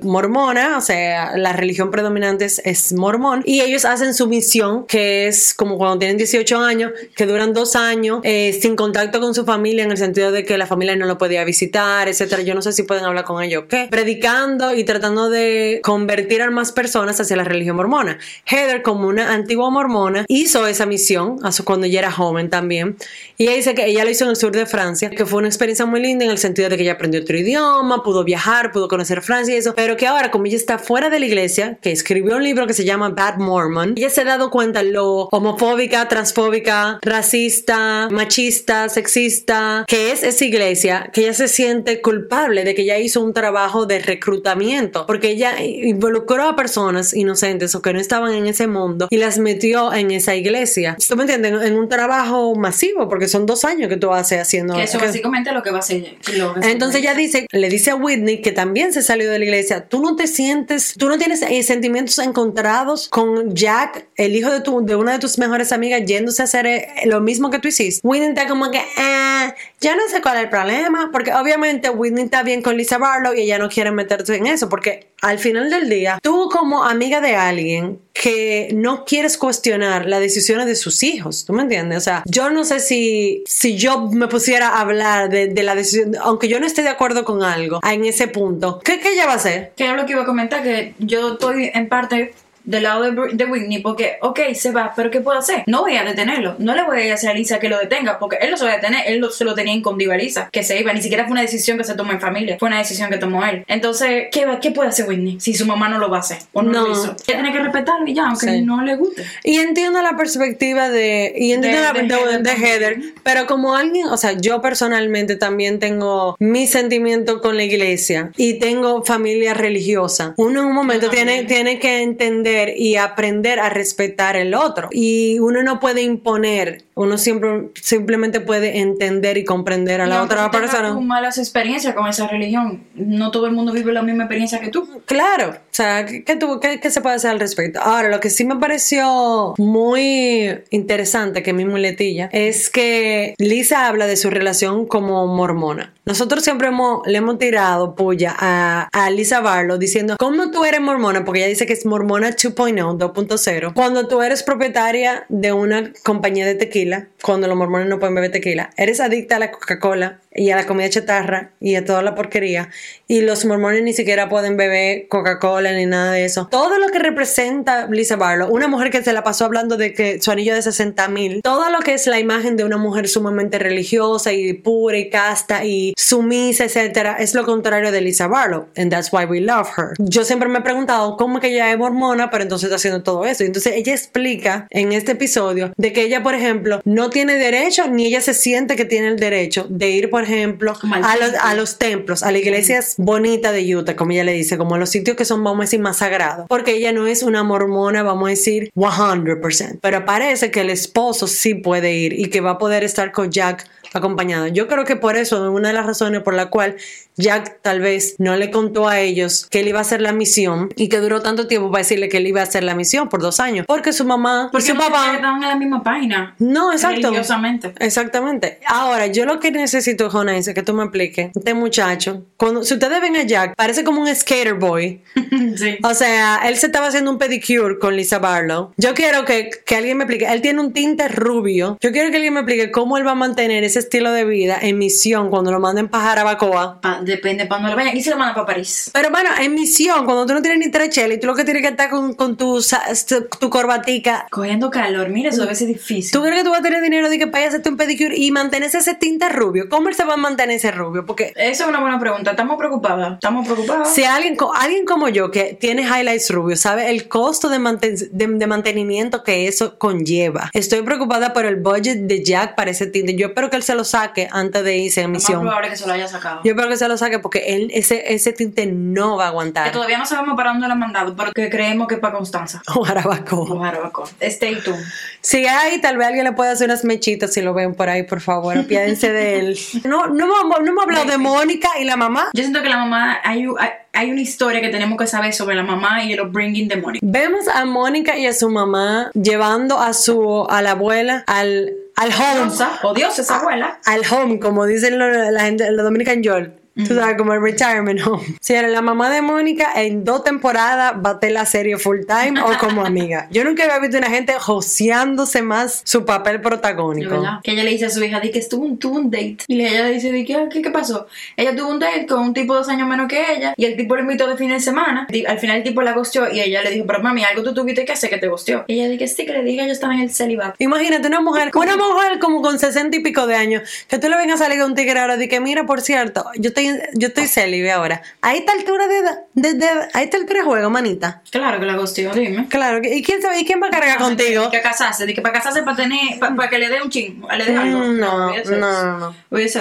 mormona, o sea, la religión predominante es, mormón, y ellos hacen su misión, que es como cuando tienen 18 años, que duran dos años, eh, sin contacto con su familia, en el sentido de que la familia no lo podía visitar, etcétera. Yo no sé si pueden hablar con ellos, ¿qué? Predicando y tratando de convertir a más personas hacia la religión mormona. Heather, como una antigua mormona, hizo esa misión, cuando ella era joven también, y ella dice que ella lo hizo en el sur de Francia, que fue una experiencia muy linda en el sentido de que ella aprendió otro idioma, pudo viajar, pudo conocer Francia y eso, pero que ahora como ella está fuera de la iglesia, que escribió un libro que se llama Bad Mormon, ella se ha dado cuenta lo homofóbica, transfóbica, racista, machista, sexista, que es esa iglesia, que ella se siente culpable de que ella hizo un trabajo de reclutamiento, porque ella involucró a personas inocentes o que no estaban en ese mundo y las metió en esa iglesia. ¿Tú me entiendes? En un trabajo masivo, porque son dos años que tú haces haciendo Que eso que- básicamente lo que va a lo que ser- entonces ella dice, le dice a Whitney que también se salió de la iglesia, tú no te sientes, tú no tienes eh, sentimientos encontrados con Jack, el hijo de tu, de una de tus mejores amigas, yéndose a hacer eh, lo mismo que tú hiciste. Whitney está como que, eh, yo no sé cuál es el problema, porque obviamente Whitney está bien con Lisa Barlow y ella no quiere meterse en eso, porque al final del día, tú como amiga de alguien que no quieres cuestionar las decisiones de sus hijos, ¿tú me entiendes? O sea, yo no sé si, si yo me pusiera a hablar de, de la decisión, aunque yo no esté de acuerdo con algo, en ese punto, ¿qué, qué ella va a hacer? Que era lo que iba a comentar, que yo estoy en parte del lado de, de Whitney, porque, ok, se va, pero ¿qué puedo hacer? No voy a detenerlo, no le voy a decir a Lisa que lo detenga, porque él no se va a detener, él lo- se lo tenía escondido a Lisa, que se iba, ni siquiera fue una decisión que se tomó en familia, fue una decisión que tomó él. Entonces, ¿qué, qué puede hacer Whitney si su mamá no lo va a hacer? O no, No. lo hizo. Tiene que respetarlo y ya, aunque Sí. no le guste. Y entiendo la perspectiva de, y entiendo De- la de de, Heather pero como alguien, o sea, yo personalmente también tengo mi sentimiento con la iglesia y tengo familia religiosa. Uno en un momento tiene, tiene que entender y aprender a respetar el otro. Y uno no puede imponer, uno siempre simplemente puede entender y comprender a la aunque otra persona. malas experiencias con esa religión, no todo el mundo vive la misma experiencia que tú. Claro, sea, ¿qué, qué qué- se puede hacer al respecto? Ahora, lo que sí me pareció muy interesante, que mismo Letilla, es que Lisa habla de su relación como mormona. Nosotros siempre hemos, le hemos tirado puya a, a Lisa Barlow diciendo, ¿cómo tú eres mormona? Porque ella dice que es mormona 2.0, 2.0. Cuando tú eres propietaria de una compañía de tequila, cuando los mormones no pueden beber tequila, eres adicta a la Coca-Cola y a la comida chatarra y a toda la porquería y los mormones ni siquiera pueden beber Coca-Cola ni nada de eso. Todo lo que representa Lisa Barlow, una mujer que se la pasó hablando de que su anillo de 60 mil, todo lo que es la imagen de una mujer sumamente religiosa y pura y casta y sumisa, etcétera, es lo contrario de Lisa Barlow. And that's why we love her. Yo siempre me he preguntado cómo que ella es mormona, pero entonces está haciendo todo eso. Y entonces ella explica en este episodio de que ella, por ejemplo, no tiene derecho ni ella se siente que tiene el derecho de ir, por ejemplo, Como al a los, a los templos, a las iglesias bonitas de Utah, como ella le dice, como a los sitios que son, vamos a decir, más sagrados. Porque ella no es una mormona, vamos a decir, 100%. Pero parece que el esposo sí puede ir y que va a poder estar con Jack acompañado. Yo creo que por eso es una de las razones por la cual Jack tal vez no le contó a ellos que él iba a hacer la misión y que duró tanto tiempo para decirle que él iba a hacer la misión por dos años. Porque su mamá Porque su no papá... estaban en la misma página. No, exacto. Religiosamente. Exactamente. Ahora, yo lo que necesito, Jonás, es que tú me expliques. Este muchacho, cuando, si ustedes ven a Jack, parece como un skater boy. sí. O sea, él se estaba haciendo un pedicure con Lisa Barlow. Yo quiero que, que alguien me explique. Él tiene un tinte rubio. Yo quiero que alguien me explique cómo él va a mantener ese estilo de vida en misión cuando lo manden para Jarabacoa. Pa- depende para dónde lo vayan. Y se lo mandan para París. Pero bueno, en misión, cuando tú no tienes ni tres chelas y tú lo que tienes que estar con, con tu, tu, tu corbatica. Cogiendo calor, mira, eso debe ser difícil. ¿Tú crees que tú vas a tener dinero de que para a hacerte un pedicure y mantenerse ese tinte rubio? ¿Cómo él se va a mantener ese rubio? Porque Esa es una buena pregunta. ¿Estamos preocupadas? ¿Estamos preocupadas? si alguien, alguien como yo que tiene highlights rubios sabe el costo de, manten- de, de mantenimiento que eso conlleva. Estoy preocupada por el budget de Jack para ese tinte. Yo espero que él se lo saque antes de irse en misión. probable que se lo haya sacado. Yo espero que se lo saque porque él, ese, ese tinte no va a Que aguantar. todavía no sabemos para dónde lo han mandado, pero que creemos que para Constanza. O Jarabacoa. O Jarabacoa. Stay tuned. Si hay, tal vez alguien le pueda hacer unas mechitas si lo ven por ahí, por favor. Apiádense de él. No, no, hemos- no hemos hablado de Mónica y la mamá. Yo siento que la mamá, hay, hay, hay una historia que tenemos que saber sobre la mamá y el upbringing de Mónica. Vemos a Mónica y a su mamá llevando a su a la abuela al al home. Diosa, o Dios, esa abuela. Al home, como dicen lo- la gente, los dominican York. Tú sabes, como el retirement home. Si era la mamá de Mónica, en dos temporadas bate la serie full time o como amiga. Yo nunca había visto una gente joseándose más su papel De protagónico. verdad. Que ella le dice a su hija, di que estuvo un, tuvo un date. Y ella le dice, di que, ¿qué, ¿qué pasó? Ella tuvo un date con un tipo dos años menos que ella. Y el tipo le invitó de fin de semana. Al final el tipo la gosteó y ella le dijo, pero mami, algo tú tuviste que hacer que te gosteó. Y ella dice sí, que le diga, yo estaba en el celibato. Imagínate una mujer, una mujer como con sesenta y pico de años, que tú le vengas a salir con un tigre ahora de que mira, por cierto, yo yo estoy célibe ahora. A esta altura de, edad- de, de- a esta altura de juego, manita. Claro que la gosteó, dime. Claro, ¿y quién sabe? ¿Y quién va a cargar contigo? Que casarse, de que para casarse para tener, para, que le dé un ching, le dé algo. Mm, No, no, no, no. De eso.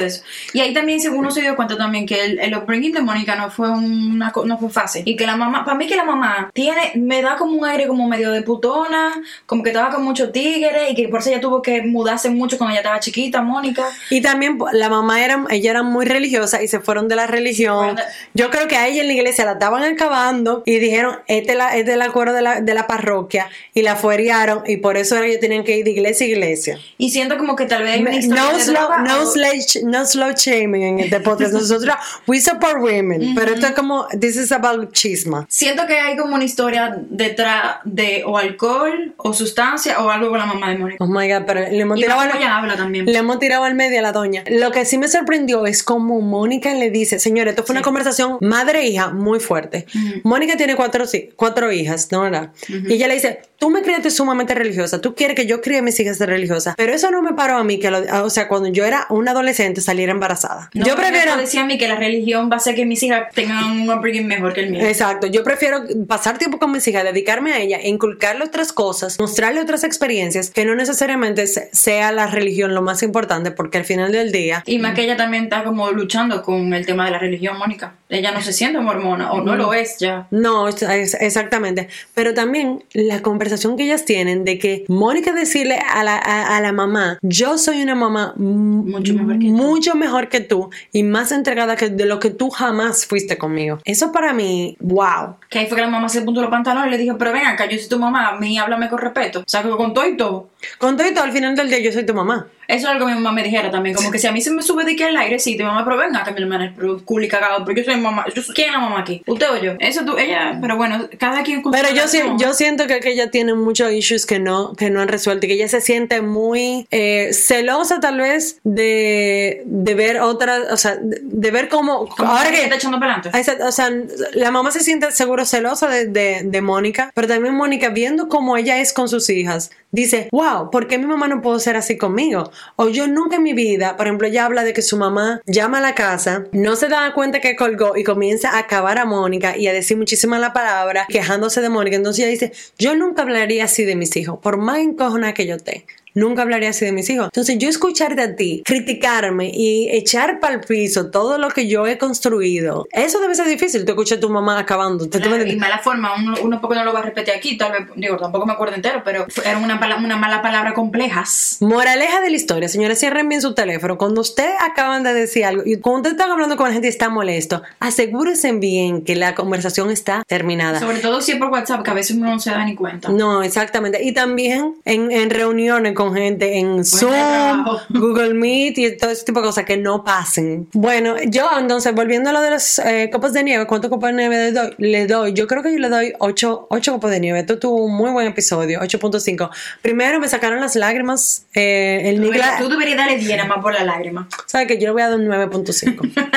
Y ahí también, según uno se dio cuenta también que el, el upbringing de Mónica no fue una no fue fácil. Y que la mamá, para mí que la mamá tiene, me da como un aire como medio de putona, como que estaba con mucho tigre y que por eso ella tuvo que mudarse mucho cuando ella estaba chiquita, Mónica. Y también la mamá era, ella era muy religiosa y se fueron de la religión. fueron Yo creo que a ella en la iglesia la estaban acabando y dijeron, este es la, este es el acuerdo de la, de la parroquia y la fueriaron y por eso ellos tenían que ir de iglesia a iglesia. Y siento como que tal vez hay una historia No de slow, droga no, o- no slow shaming en este podcast. Nosotros, we support women, pero esto es como, this is about chisma. Siento que hay como una historia detrás de o alcohol o sustancia o algo con la mamá de Mónica. Oh my god, pero le hemos tirado al- habla también. Le hemos tirado al medio a la doña. Lo que sí me sorprendió es como Mónica le dice, señores, esto fue una conversación madre-hija muy fuerte. Mónica tiene cuatro, cuatro hijas, ¿no verdad? Y ella le dice, tú me criaste sumamente religiosa, tú quieres que yo críe a mis hijas de religiosa, pero eso no me paró a mí, que lo- o sea, cuando yo era una adolescente saliera embarazada. No, yo prefiero... esto decía a mí que la religión va a hacer que mis hijas tengan un upbringing mejor que el mío. Exacto, yo prefiero pasar tiempo con mis hijas, dedicarme a ella, e inculcarle otras cosas, mostrarle otras experiencias, que no necesariamente se- sea la religión lo más importante, porque al final del día Y más que ella también está como luchando con el tema de la religión, Mónica. Ella no se siente mormona o no lo es ya. No, es- exactamente. Pero también la conversación que ellas tienen de que Mónica decirle a la, a, a la mamá, yo soy una mamá Mucho mejor que tú". mucho mejor que tú y más entregada que de lo que tú jamás fuiste conmigo. Eso para mí, wow. Que ahí fue que la mamá se puso los pantalones y le dijo, pero ven acá, yo soy tu mamá, a mí háblame con respeto. O sea, que con todo y todo. Con todo y todo, al final del día yo soy tu mamá. Eso es algo que mi mamá me dijera también. Como que si a mí se me sube de que al aire, sí, tu mamá, pero venga, que mi hermana es cool y cagado. Pero yo soy mamá. Yo soy- ¿Quién es la mamá aquí? ¿Usted o yo? Eso tú, ella, pero bueno, cada quien con Pero yo, relación. yo siento que, que ella tiene muchos issues que no, que no han resuelto y que ella se siente muy eh, celosa tal vez de, de ver otras, o sea, de, de ver cómo... Como ahora que está echando para adelante. O sea, la mamá se siente seguro celosa de, de, de Mónica, pero también Mónica viendo cómo ella es con sus hijas, dice, wow, ¿por qué mi mamá no puede ser así conmigo? O yo nunca en mi vida, por ejemplo, ella habla de que su mamá llama a la casa, no se da cuenta que colgó y comienza a acabar a Mónica y a decir muchísimas la palabra, quejándose de Mónica. Entonces ella dice, yo nunca hablaría así de mis hijos, por más encojona que yo esté. Nunca hablaría así de mis hijos. Entonces, yo escucharte a ti, criticarme y echar para el piso todo lo que yo he construido, eso debe ser difícil. Tú escuchas a tu mamá acabando. ¿Tú- tú me Claro, y entiendes? mala forma, uno, uno porque no lo va a repetir aquí, tal vez, digo, tampoco me acuerdo entero, pero era una, una mala palabra complejas. Moraleja de la historia, señores, cierren bien su teléfono. Cuando usted acaban de decir algo y cuando usted está hablando con la gente y está molesto, asegúrense bien que la conversación está terminada. Sobre todo si es por WhatsApp, que a veces uno no se da ni cuenta. No, exactamente. Y también en, en reuniones con con gente en Zoom, trabajo. Google Meet y todo ese tipo de cosas que no pasen. Bueno, yo entonces, volviendo a lo de los eh, copos de nieve, ¿cuántos copos de nieve le doy? Le doy, yo creo que yo le doy 8, copos de nieve. Esto tuvo un muy buen episodio, 8.5. Primero me sacaron las lágrimas. eh, el Tú Tú deberías darle 10 nada más por la lágrima. ¿Sabe que Yo le voy a dar un 9.5.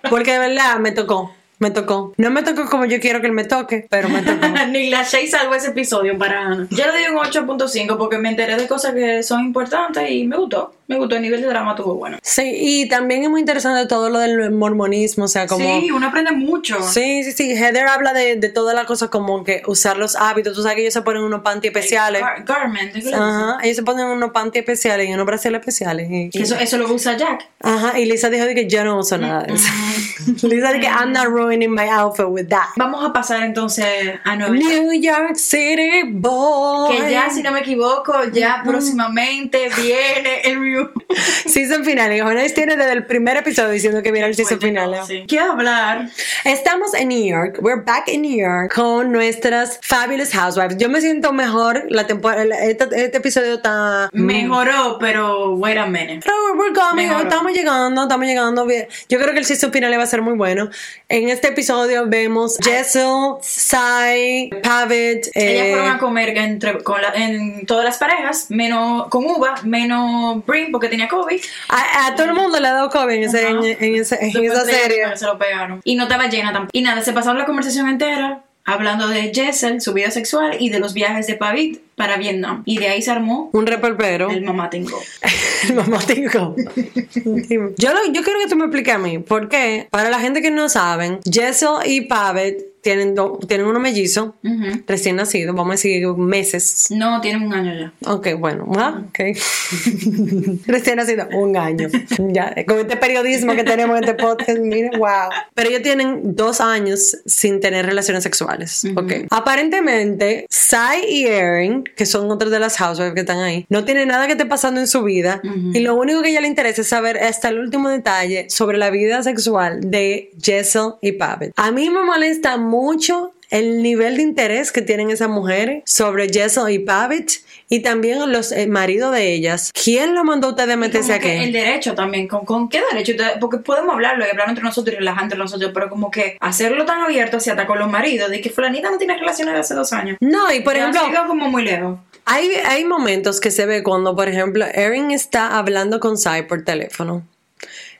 Porque de verdad me tocó. Me tocó. No me tocó como yo quiero que él me toque, pero me tocó. Ni la Shay salvó ese episodio para Ana. Yo le doy un 8.5 porque me enteré de cosas que son importantes y me gustó. Me gustó, el nivel de drama estuvo bueno. Sí, y también es muy interesante todo lo del mormonismo, o sea, como... Sí, uno aprende mucho. Sí, sí, sí. Heather habla de, de toda la cosa como que usar los hábitos. Tú sabes que ellos se ponen unos panty especiales. Gar- garment. Ajá, ellos se ponen unos panty especiales y unos brasiles especiales. Y, y- Eso, eso lo usa Jack. Ajá, y Lisa dijo de que yo no uso nada de eso. Lisa dijo que I'm not ruining my outfit with that. Vamos a pasar entonces a Nueva York. New York City Boy. Que ya, si no me equivoco, ya próximamente viene el review. Season finale. Jonas tiene desde el primer episodio diciendo que viene el season finale. Sí. Quiero hablar. Estamos en New York. We're back in New York con nuestras fabulous housewives. Yo me siento mejor. La temporada, este, este episodio está Mejoró, pero wait a minute. Pero we're coming, Mejoró. estamos llegando, estamos llegando bien. Yo creo que el season final va a ser muy bueno. En este episodio vemos Jessel, Sai, Pavitt, Ellas eh, fueron a comer entre, con la- en todas las parejas, menos con Uva, menos Porque tenía COVID. a, a todo el mundo le ha dado COVID en, ese- en, en ese- en esa de- serie. Se lo pegaron. Y no estaba llena tampoco. Y nada, se pasaron la conversación entera hablando de Jessel, su vida sexual y de los viajes de Pavit para Vietnam. Y de ahí se armó Un repolpero. el mamá tengo. El mamático. Dime. yo, lo- yo quiero que tú me expliques a mí. Porque para la gente que no saben, Jessel y Pavitt tienen, do- tienen unos mellizos Ujú. recién nacidos. Vamos a decir meses. No, tienen un año ya. Ok, bueno, ah, ok. Recién nacido, un año. Ya, con este periodismo que tenemos en este podcast, mire, wow. Pero ellos tienen dos años sin tener relaciones sexuales. Ok. Aparentemente, Sai y Erin, que son otras de las housewives que están ahí, no tienen nada que esté pasando en su vida. Y lo único que a ella le interesa es saber hasta el último detalle sobre la vida sexual de Jessel y Pavitt. A mí me molesta mucho el nivel de interés que tienen esas mujeres sobre Jessel y Pavitt y también los eh, maridos de ellas. ¿Quién lo mandó a ustedes a meterse aquí? el derecho también, ¿con, con qué derecho? Porque podemos hablarlo y hablar entre nosotros y relajar entre nosotros, pero como que hacerlo tan abierto hasta con los maridos, de que fulanita no tiene relaciones de hace dos años. No, y por Ya ejemplo, quedó como muy lejos. hay, hay momentos que se ve cuando, por ejemplo, Erin está hablando con Sai por teléfono.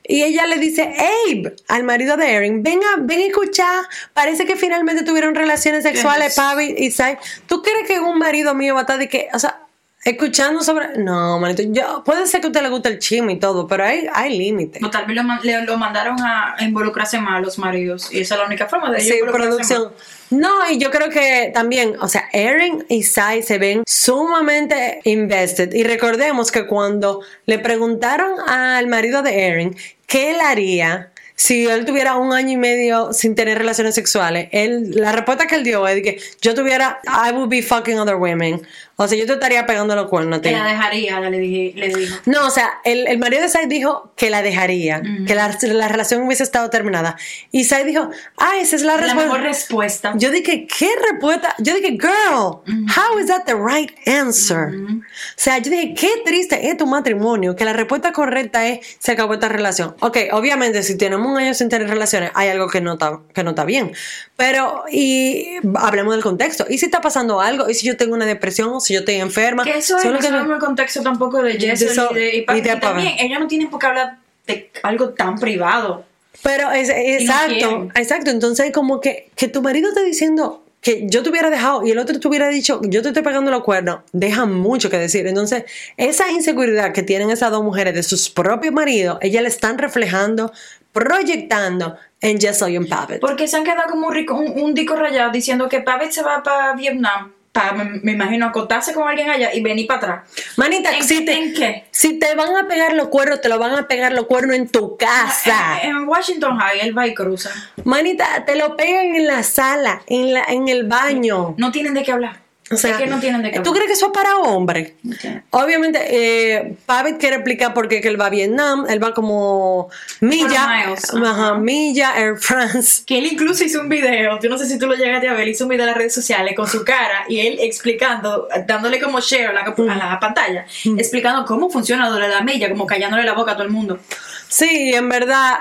Y ella le dice, Abe, al marido de Erin, venga, ven a escuchar. Parece que finalmente tuvieron relaciones sexuales, Yes. Pavi y Sai. ¿Tú crees que un marido mío va a estar de que, o sea, escuchando sobre... No, manito, yo, puede ser que a usted le guste el chisme y todo, pero hay, hay límites. O tal vez lo, man- le- lo mandaron a involucrarse más a los maridos. Y esa es la única forma de ellos Sí, producción. No, y yo creo que también, o sea, Erin y Sai se ven sumamente invested. Y recordemos que cuando le preguntaron al marido de Erin qué él haría si él tuviera un año y medio sin tener relaciones sexuales, él, la respuesta que él dio es que yo tuviera, I would be fucking other women. O sea, yo te estaría pegando los cuernos. Que la dejaría, le, dije, le dijo. No, o sea, el, el marido de Sai dijo que la dejaría, que la, la relación hubiese estado terminada. Y Sai dijo, ah, esa es la La respuesta. mejor respuesta. Yo dije, ¿qué respuesta? Yo dije, girl, how is that the right answer? O sea, yo dije, qué triste es tu matrimonio, que la respuesta correcta es, se acabó esta relación. Ok, obviamente, si tenemos un año sin tener relaciones, hay algo que no está, que no está bien. Pero, y hablemos del contexto. ¿Y si está pasando algo? ¿Y si yo tengo una depresión? ¿O si yo estoy enferma? Que eso es, Solo no que- sabemos el contexto tampoco de Jessel y de, y, y de y también, ellos no tienen por qué hablar de algo tan privado. Pero es, exacto, exacto. Entonces, como que, que tu marido está diciendo que yo te hubiera dejado y el otro te hubiera dicho, yo te estoy pegando los cuernos, deja mucho que decir. Entonces, esa inseguridad que tienen esas dos mujeres de sus propios maridos, ellas le están reflejando, proyectando en Jessel y en Pavitt. Porque se han quedado como un, rico, un, un disco rayado diciendo que Pavitt se va para Vietnam, para, me, me imagino, acotarse con alguien allá y venir para atrás. Manita, ¿En si qué- te, en qué? si te van a pegar los cuernos, te lo van a pegar los cuernos en tu casa. En, en Washington High, él va y cruza. Manita, te lo pegan en la sala, en, la, en el baño. No tienen de qué hablar. O sea, que no tienen de ¿Tú crees que eso es para hombres? Ok. Obviamente, eh, Pavitt quiere explicar por qué que él va a Vietnam. Él va como Milla, miles, ajá, ajá. Milla, Air France. Que él incluso hizo un video, yo no sé si tú lo llegaste a ver, hizo un video en las redes sociales con su cara y él explicando, dándole como share a la, a la pantalla, explicando cómo funciona lo de la milla, como callándole la boca a todo el mundo. Sí, en verdad,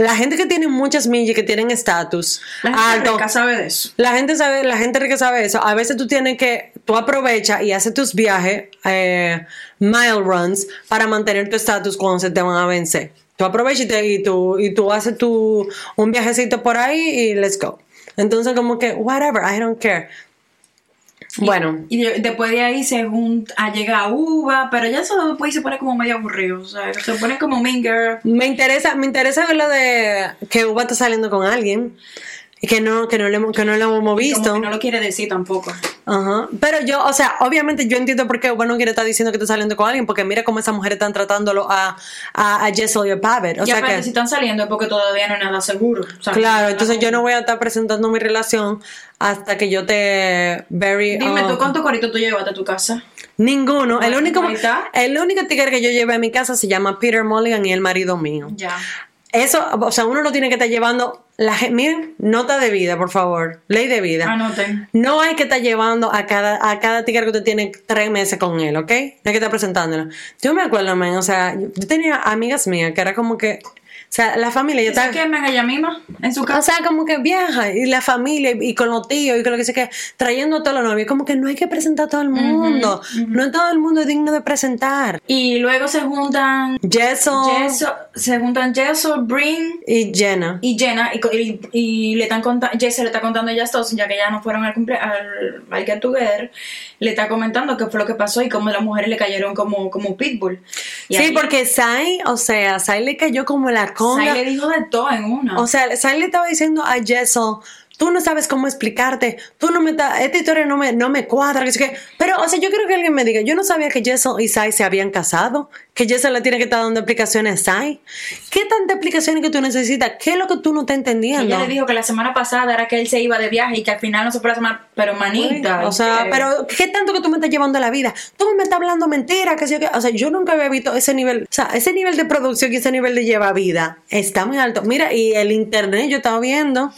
la gente que tiene muchas millas, que tienen estatus La gente alto, rica sabe de eso. La gente sabe, la gente rica sabe eso. A veces tú tienes que, tú aprovechas y haces tus viajes, eh, mile runs, para mantener tu estatus cuando se te van a vencer. Tú aprovechas y, te- y tú, y tú haces tu, un viajecito por ahí y let's go. Entonces como que, whatever, I don't care. Bueno, Y de- después de ahí según a llega uva, pero ya eso después se pone como medio aburrido, o sea, se pone como minger. me interesa, me interesa ver lo de que Uva está saliendo con alguien que no, que no, le, que no lo hemos visto. Como que no lo quiere decir tampoco. Ajá. Pero yo, o sea, obviamente yo entiendo por qué bueno quiere estar diciendo que está saliendo con alguien, porque mira cómo esas mujeres están tratándolo a, a, a Jessel y a Pavitt. O y sea aparte que, si están saliendo es porque todavía no hay nada seguro. o sea, claro, no entonces yo no voy a estar presentando mi relación hasta que yo te very Dime tú cuántos coritos tú llevaste a tu casa. ninguno. El Ah, único, el único tigre que yo llevé a mi casa se llama Peter Mulligan y el marido mío. Ya. Eso, o sea, uno lo tiene que estar llevando. La, miren, nota de vida, por favor. Ley de vida. Anoten. No hay que estar llevando a cada, a cada tigre que usted tiene tres meses con él, ¿ok? No hay que estar presentándolo. Yo me acuerdo, man, o sea, yo tenía amigas mías que era como que, sea, la familia ya ¿Esa está... que ella misma en su O casa? sea, como que viaja y la familia y, y con los tíos y con lo que sea que trayendo a todos los novios, como que no hay que presentar a todo el mundo. No todo el mundo es digno de presentar. Y luego se juntan Jessel Jessel, se juntan Jessel, Brin y Jenna. y Jenna y, co- y, y le están contando, Jessel le está contando a ellas dos, ya que ya no fueron al cumple al, al Get Together, le está comentando qué fue lo que pasó y cómo las mujeres le cayeron como, como pitbull. Y sí, ahí porque Sai, o sea, Sai le cayó como la conga. Sai le dijo de todo en una. O sea, Sai le estaba diciendo a Jessel, tú no sabes cómo explicarte, tú no me esta historia no me, no me cuadra, que. Pero, o sea, yo creo que alguien me diga, yo no sabía que Jessel y Sai se habían casado, que Jessel le tiene que estar dando explicaciones a Sai. ¿Qué tanta explicaciones que tú necesitas? ¿Qué es lo que tú no estás entendiendo? ella le dijo que la semana pasada era que él se iba de viaje y que al final no se fue la semana, pero manita. O sea, ¿qué? pero ¿qué tanto que tú me estás llevando a la vida? Tú me estás hablando mentira, que sé yo qué. O sea, yo nunca había visto ese nivel, o sea, ese nivel de producción y ese nivel de lleva vida está muy alto. Mira, y el internet, yo estaba viendo,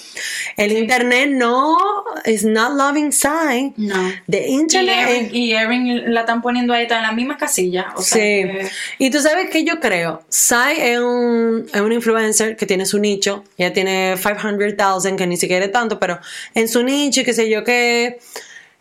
el internet no, is not loving sign. No. Y internet. Erin, es- y Erin la están poniendo ahí está en la misma casilla. O sea, Sí. que- Y tú sabes que yo creo, Sai es un, es influencer que tiene su nicho, ya tiene 500,000, que ni siquiera es tanto, pero en su nicho, y qué sé yo, que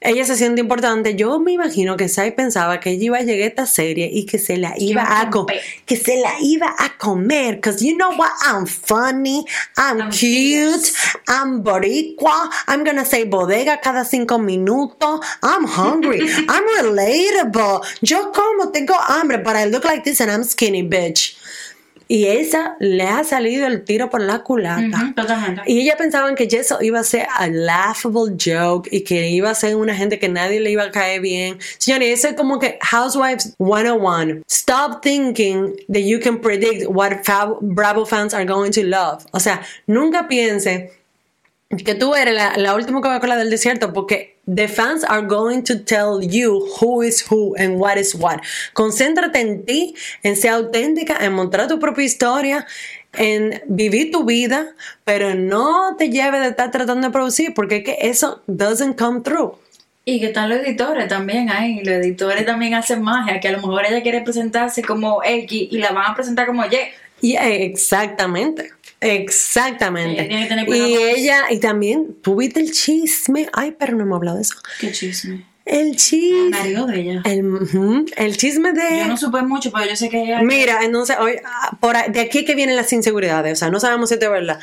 ella se siente importante. Yo me imagino que Sai pensaba que ella iba a llegar a esta serie y que se la iba a a co- comer. que se la iba a comer, because you know what, I'm funny, I'm, I'm cute, I'm boricua, I'm gonna say bodega cada cinco minutos, I'm hungry, I'm relatable, yo como, tengo hambre, but I look like this and I'm skinny, bitch. Y esa le ha salido el tiro por la culata. Y ella pensaban que eso iba a ser a laughable joke y que iba a ser una gente que nadie le iba a caer bien. Señores, eso es como que Housewives 101. Stop thinking that you can predict what Bravo fans are going to love. O sea, nunca piense que tú eres la, la última Coca-Cola del desierto porque the fans are going to tell you who is who and what is what. Concéntrate en ti, en ser auténtica, en mostrar tu propia historia, en vivir tu vida, pero no te lleves de estar tratando de producir porque es que eso doesn't come through. Y que están los editores también ahí. Los editores también hacen magia, que a lo mejor ella quiere presentarse como X y la van a presentar como Y. Y exactamente. Exactamente. Ella tiene que tener y ella, y también, tú viste el chisme. Ay, pero no hemos hablado de eso. Qué chisme. El El chisme. marido de ella. El, el chisme de. Yo no supe mucho, pero yo sé que ella. Mira, entonces, hoy, ah, por de aquí que vienen las inseguridades. O sea, no sabemos si es verdad.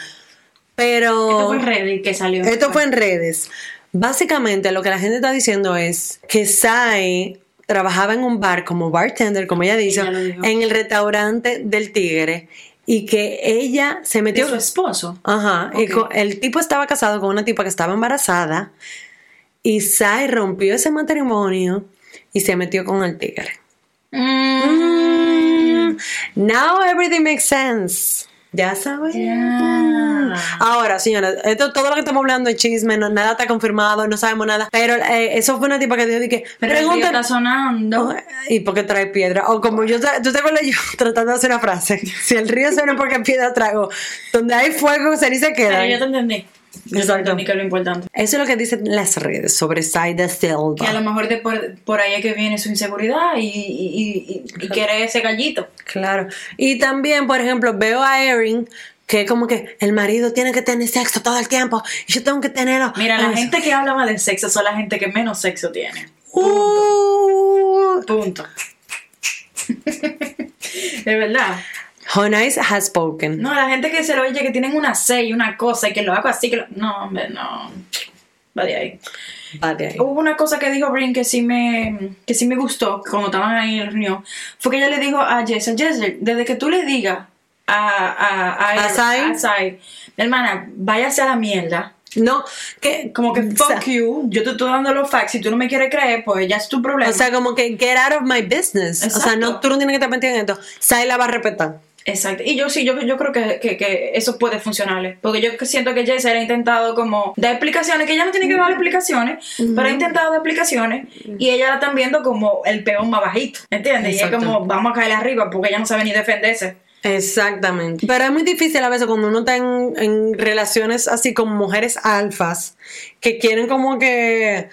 Pero. Esto fue en Reddit que salió. Esto fue en redes. Básicamente, lo que la gente está diciendo es que Sai trabajaba en un bar como bartender, como ella dice, en el restaurante del Tigre. Y que ella se de metió. su esposo. Ajá. y el tipo estaba casado con una tipa que estaba embarazada. Y Sai rompió ese matrimonio y se metió con el tigre. Mm. Mm, now everything makes sense. Ya sabes. Ahora, señora, esto, todo lo que estamos hablando es chisme, no- nada está confirmado, no sabemos nada. Pero eh, eso fue una tipa que dijo que Pero pregunta está sonando. y por qué trae piedra. O como yo, tú te acuerdas yo tratando de hacer una frase. Si el río suena porque piedra trago. Donde hay fuego, ceniza queda. Pero yo te entendí. Exacto. que lo importante. Eso es lo que dicen las redes sobre Saida Silva. Que a lo mejor de por, por ahí es que viene su inseguridad y, y, y, y quiere ese gallito. Claro. Y también, por ejemplo, veo a Erin que como que el marido tiene que tener sexo todo el tiempo y yo tengo que tenerlo. Mira, la gente que habla más de sexo son la gente que menos sexo tiene. Uh, Punto. de verdad. Has spoken. No, la gente que se lo oye que tienen una C y una cosa y que lo hago así, que lo... No, hombre, no. Va de ahí. Vale, ahí. Hubo una cosa que dijo Brin que sí me, que sí me gustó cuando estaban ahí en la reunión. Fue que ella le dijo a Jessel, Jessel, desde que tú le digas a, a, a, hermana, váyase a la mierda. No, que Como que o fuck sea, you, yo te estoy dando los facts, si tú no me quieres creer, pues ya es tu problema. O sea, como que get out of my business. O sea, no, tú no tienes que estar metido en esto. Sai la va a respetar. Exacto. Y yo sí, yo, yo creo que, que, que eso puede funcionarle. Porque yo siento que Jessel ha intentado como dar explicaciones, que ella no tiene que dar explicaciones, pero ha intentado dar explicaciones y ella la están viendo como el peón más bajito. ¿Entiendes? Y es como, vamos a caer arriba porque ella no sabe ni defenderse. Exactamente. Pero es muy difícil a veces cuando uno está en, en relaciones así con mujeres alfas que quieren como que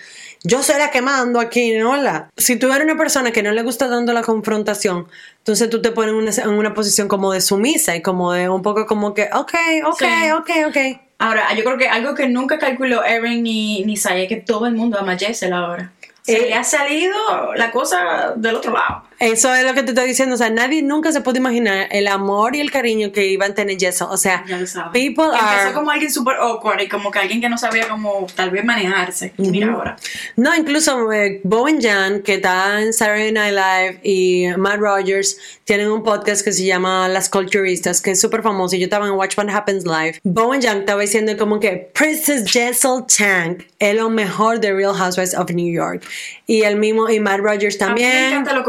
yo soy la que mando aquí, ¿no? La. Si tú eres una persona que no le gusta tanto la confrontación, entonces tú te pones en una, en una posición como de sumisa y como de un poco como que, ok, ok, Sí. ok, ok. Ahora, yo creo que algo que nunca calculó Erin ni, ni Sai es que todo el mundo ama a Jessel ahora. Se Eh. le ha salido la cosa del otro lado. Eso es lo que te estoy diciendo. O sea, nadie nunca se puede imaginar el amor y el cariño que iban a tener Jason. O sea, Ya lo people Empezó are. como alguien súper awkward y como que alguien que no sabía cómo tal vez manejarse. Y Mira ahora. No, incluso eh, Bowen Jan, que está en Saturday Night Live, y Matt Rogers tienen un podcast que se llama Las Culturistas, que es súper famoso. y Yo estaba en Watch What Happens Live. Bowen Jan estaba diciendo como que Princess Jessel Tank es lo mejor de Real Housewives of New York. Y el mismo, y Matt Rogers A mí me también. encanta los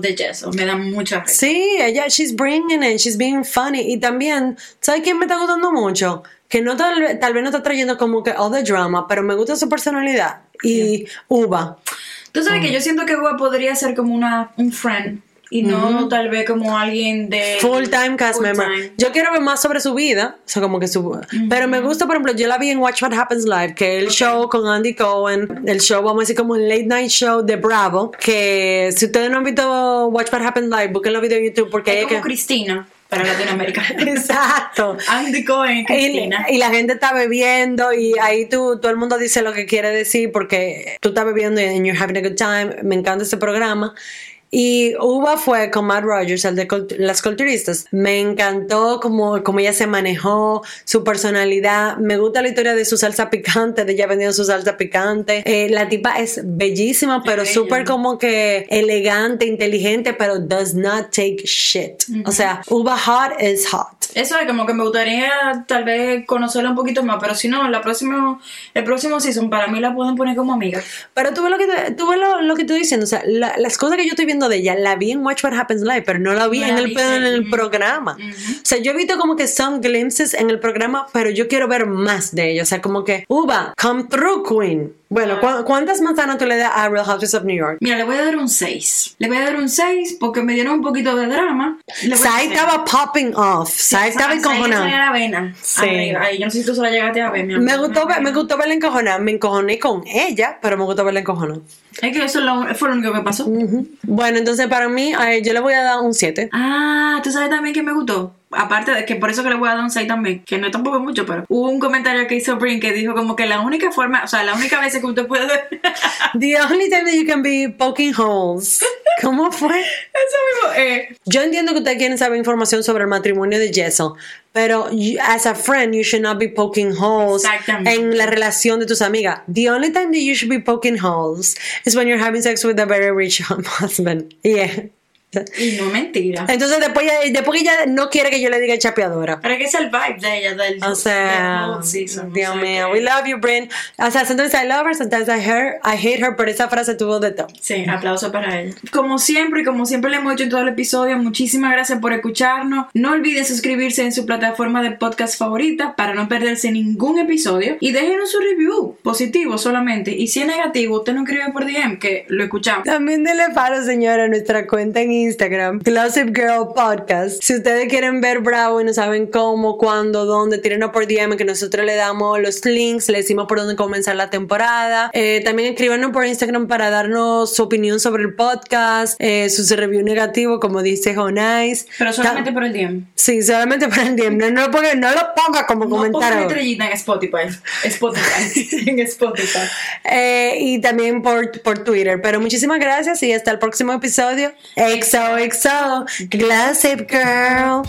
de Jessel. Me dan mucha risa. Sí, ella, she's bringing it, she's being funny. Y también, ¿sabes quién me está gustando mucho? Que no tal, tal vez no está trayendo como que all the drama, pero me gusta su personalidad. Y Uva. Tú sabes que yo siento que Gua podría ser como una, un friend y no tal vez como alguien de... Full time cast full member. time. Yo quiero ver más sobre su vida. O sea, como que su. Pero me gusta, por ejemplo, yo la vi en Watch What Happens Live, que el show con Andy Cohen, el show, vamos a decir, como un late night show de Bravo. Que si ustedes no han visto Watch What Happens Live, busquen los videos en YouTube porque Es como que. Cristina para Latinoamérica. Exacto. Andy Cohen, Cristina. Y, y la gente está bebiendo y ahí tú, todo el mundo dice lo que quiere decir porque tú estás bebiendo y you're having a good time. Me encanta ese programa. Y Uva fue con Matt Rogers, el de las culturistas. Me encantó como, como ella se manejó, su personalidad. Me gusta la historia de su salsa picante, de ella vendiendo su salsa picante. Eh, la tipa es bellísima, pero súper como que elegante, inteligente, pero does not take shit. O sea, Uva hot is hot. Eso es como que me gustaría tal vez conocerla un poquito más, pero si no, la próxima, el próximo season para mí la pueden poner como amiga. Pero tú ves lo que, te- tú ves lo, lo que estoy diciendo, o sea, la- las cosas que yo estoy viendo de ella, la vi en Watch What Happens Live, pero no la vi en el, en programa. O sea, yo he visto como que some glimpses en el programa, pero yo quiero ver más de ella. O sea, como que, Uva, come through, Queen. Bueno, ¿cu- ¿cuántas manzanas tú le das a Real Houses of New York? Mira, le voy a dar un 6. Le voy a dar un 6 porque me dieron un poquito de drama. Sai estaba popping off. Sai estaba Sai encojonada. la vena. Sí. Arriba. Ay, yo no sé si tú se la llegaste a ver, mi amor. Me gustó, ver- me gustó verla encojonada. Me encojoné con ella, pero me gustó verla encojonada. Es que eso fue lo único que pasó. Bueno, entonces para mí, yo le voy a dar un 7. Ah, tú sabes también que me gustó. Aparte de que por eso que le voy a dar un 6 también, que no es tampoco mucho, pero hubo un comentario que hizo Brin que dijo como que la única forma, o sea, la única vez que usted puede The only time that you can be poking holes. ¿Cómo fue? eso mismo, eh, Yo entiendo que ustedes quieren saber información sobre el matrimonio de Jessel, pero you- as a friend, you should not be poking holes en la relación de tus amigas. The only time that you should be poking holes is when you're having sex with a very rich husband. Yeah. Y no mentira. Entonces después, ella- después ella no quiere que yo le diga chapeadora. Para que es el vibe de ella, del O sea, del season, o Dios sea mío, que- we love you, Brin. O sea, sometimes I love her, sometimes I hate, I hate her, pero esa frase tuvo de todo. Sí, aplauso para ella. Como siempre y como siempre le hemos dicho en todo el episodio, muchísimas gracias por escucharnos. No olviden suscribirse en su plataforma de podcast favorita para no perderse ningún episodio. Y déjenos su review positivo solamente. Y si es negativo, usted no escribe por DM, que lo escuchamos. También denle paro, señora, a nuestra cuenta en Instagram, Gossip Girl Podcast. Si ustedes quieren ver Bravo y no saben cómo, cuándo, dónde, tírenos por DM, que nosotros le damos los links, le decimos por dónde comenzar la temporada. Eh, también escríbanos por Instagram para darnos su opinión sobre el podcast, eh, su review negativo, como dice Jonais. Pero solamente Ta- por el DM. Sí, solamente por el DM. No, no, porque no lo ponga como No comentario. estrellita en Spotify. Spotify. en Spotify. Eh, y también por, por Twitter. Pero muchísimas gracias y hasta el próximo episodio. XOXO, Gossip Girl.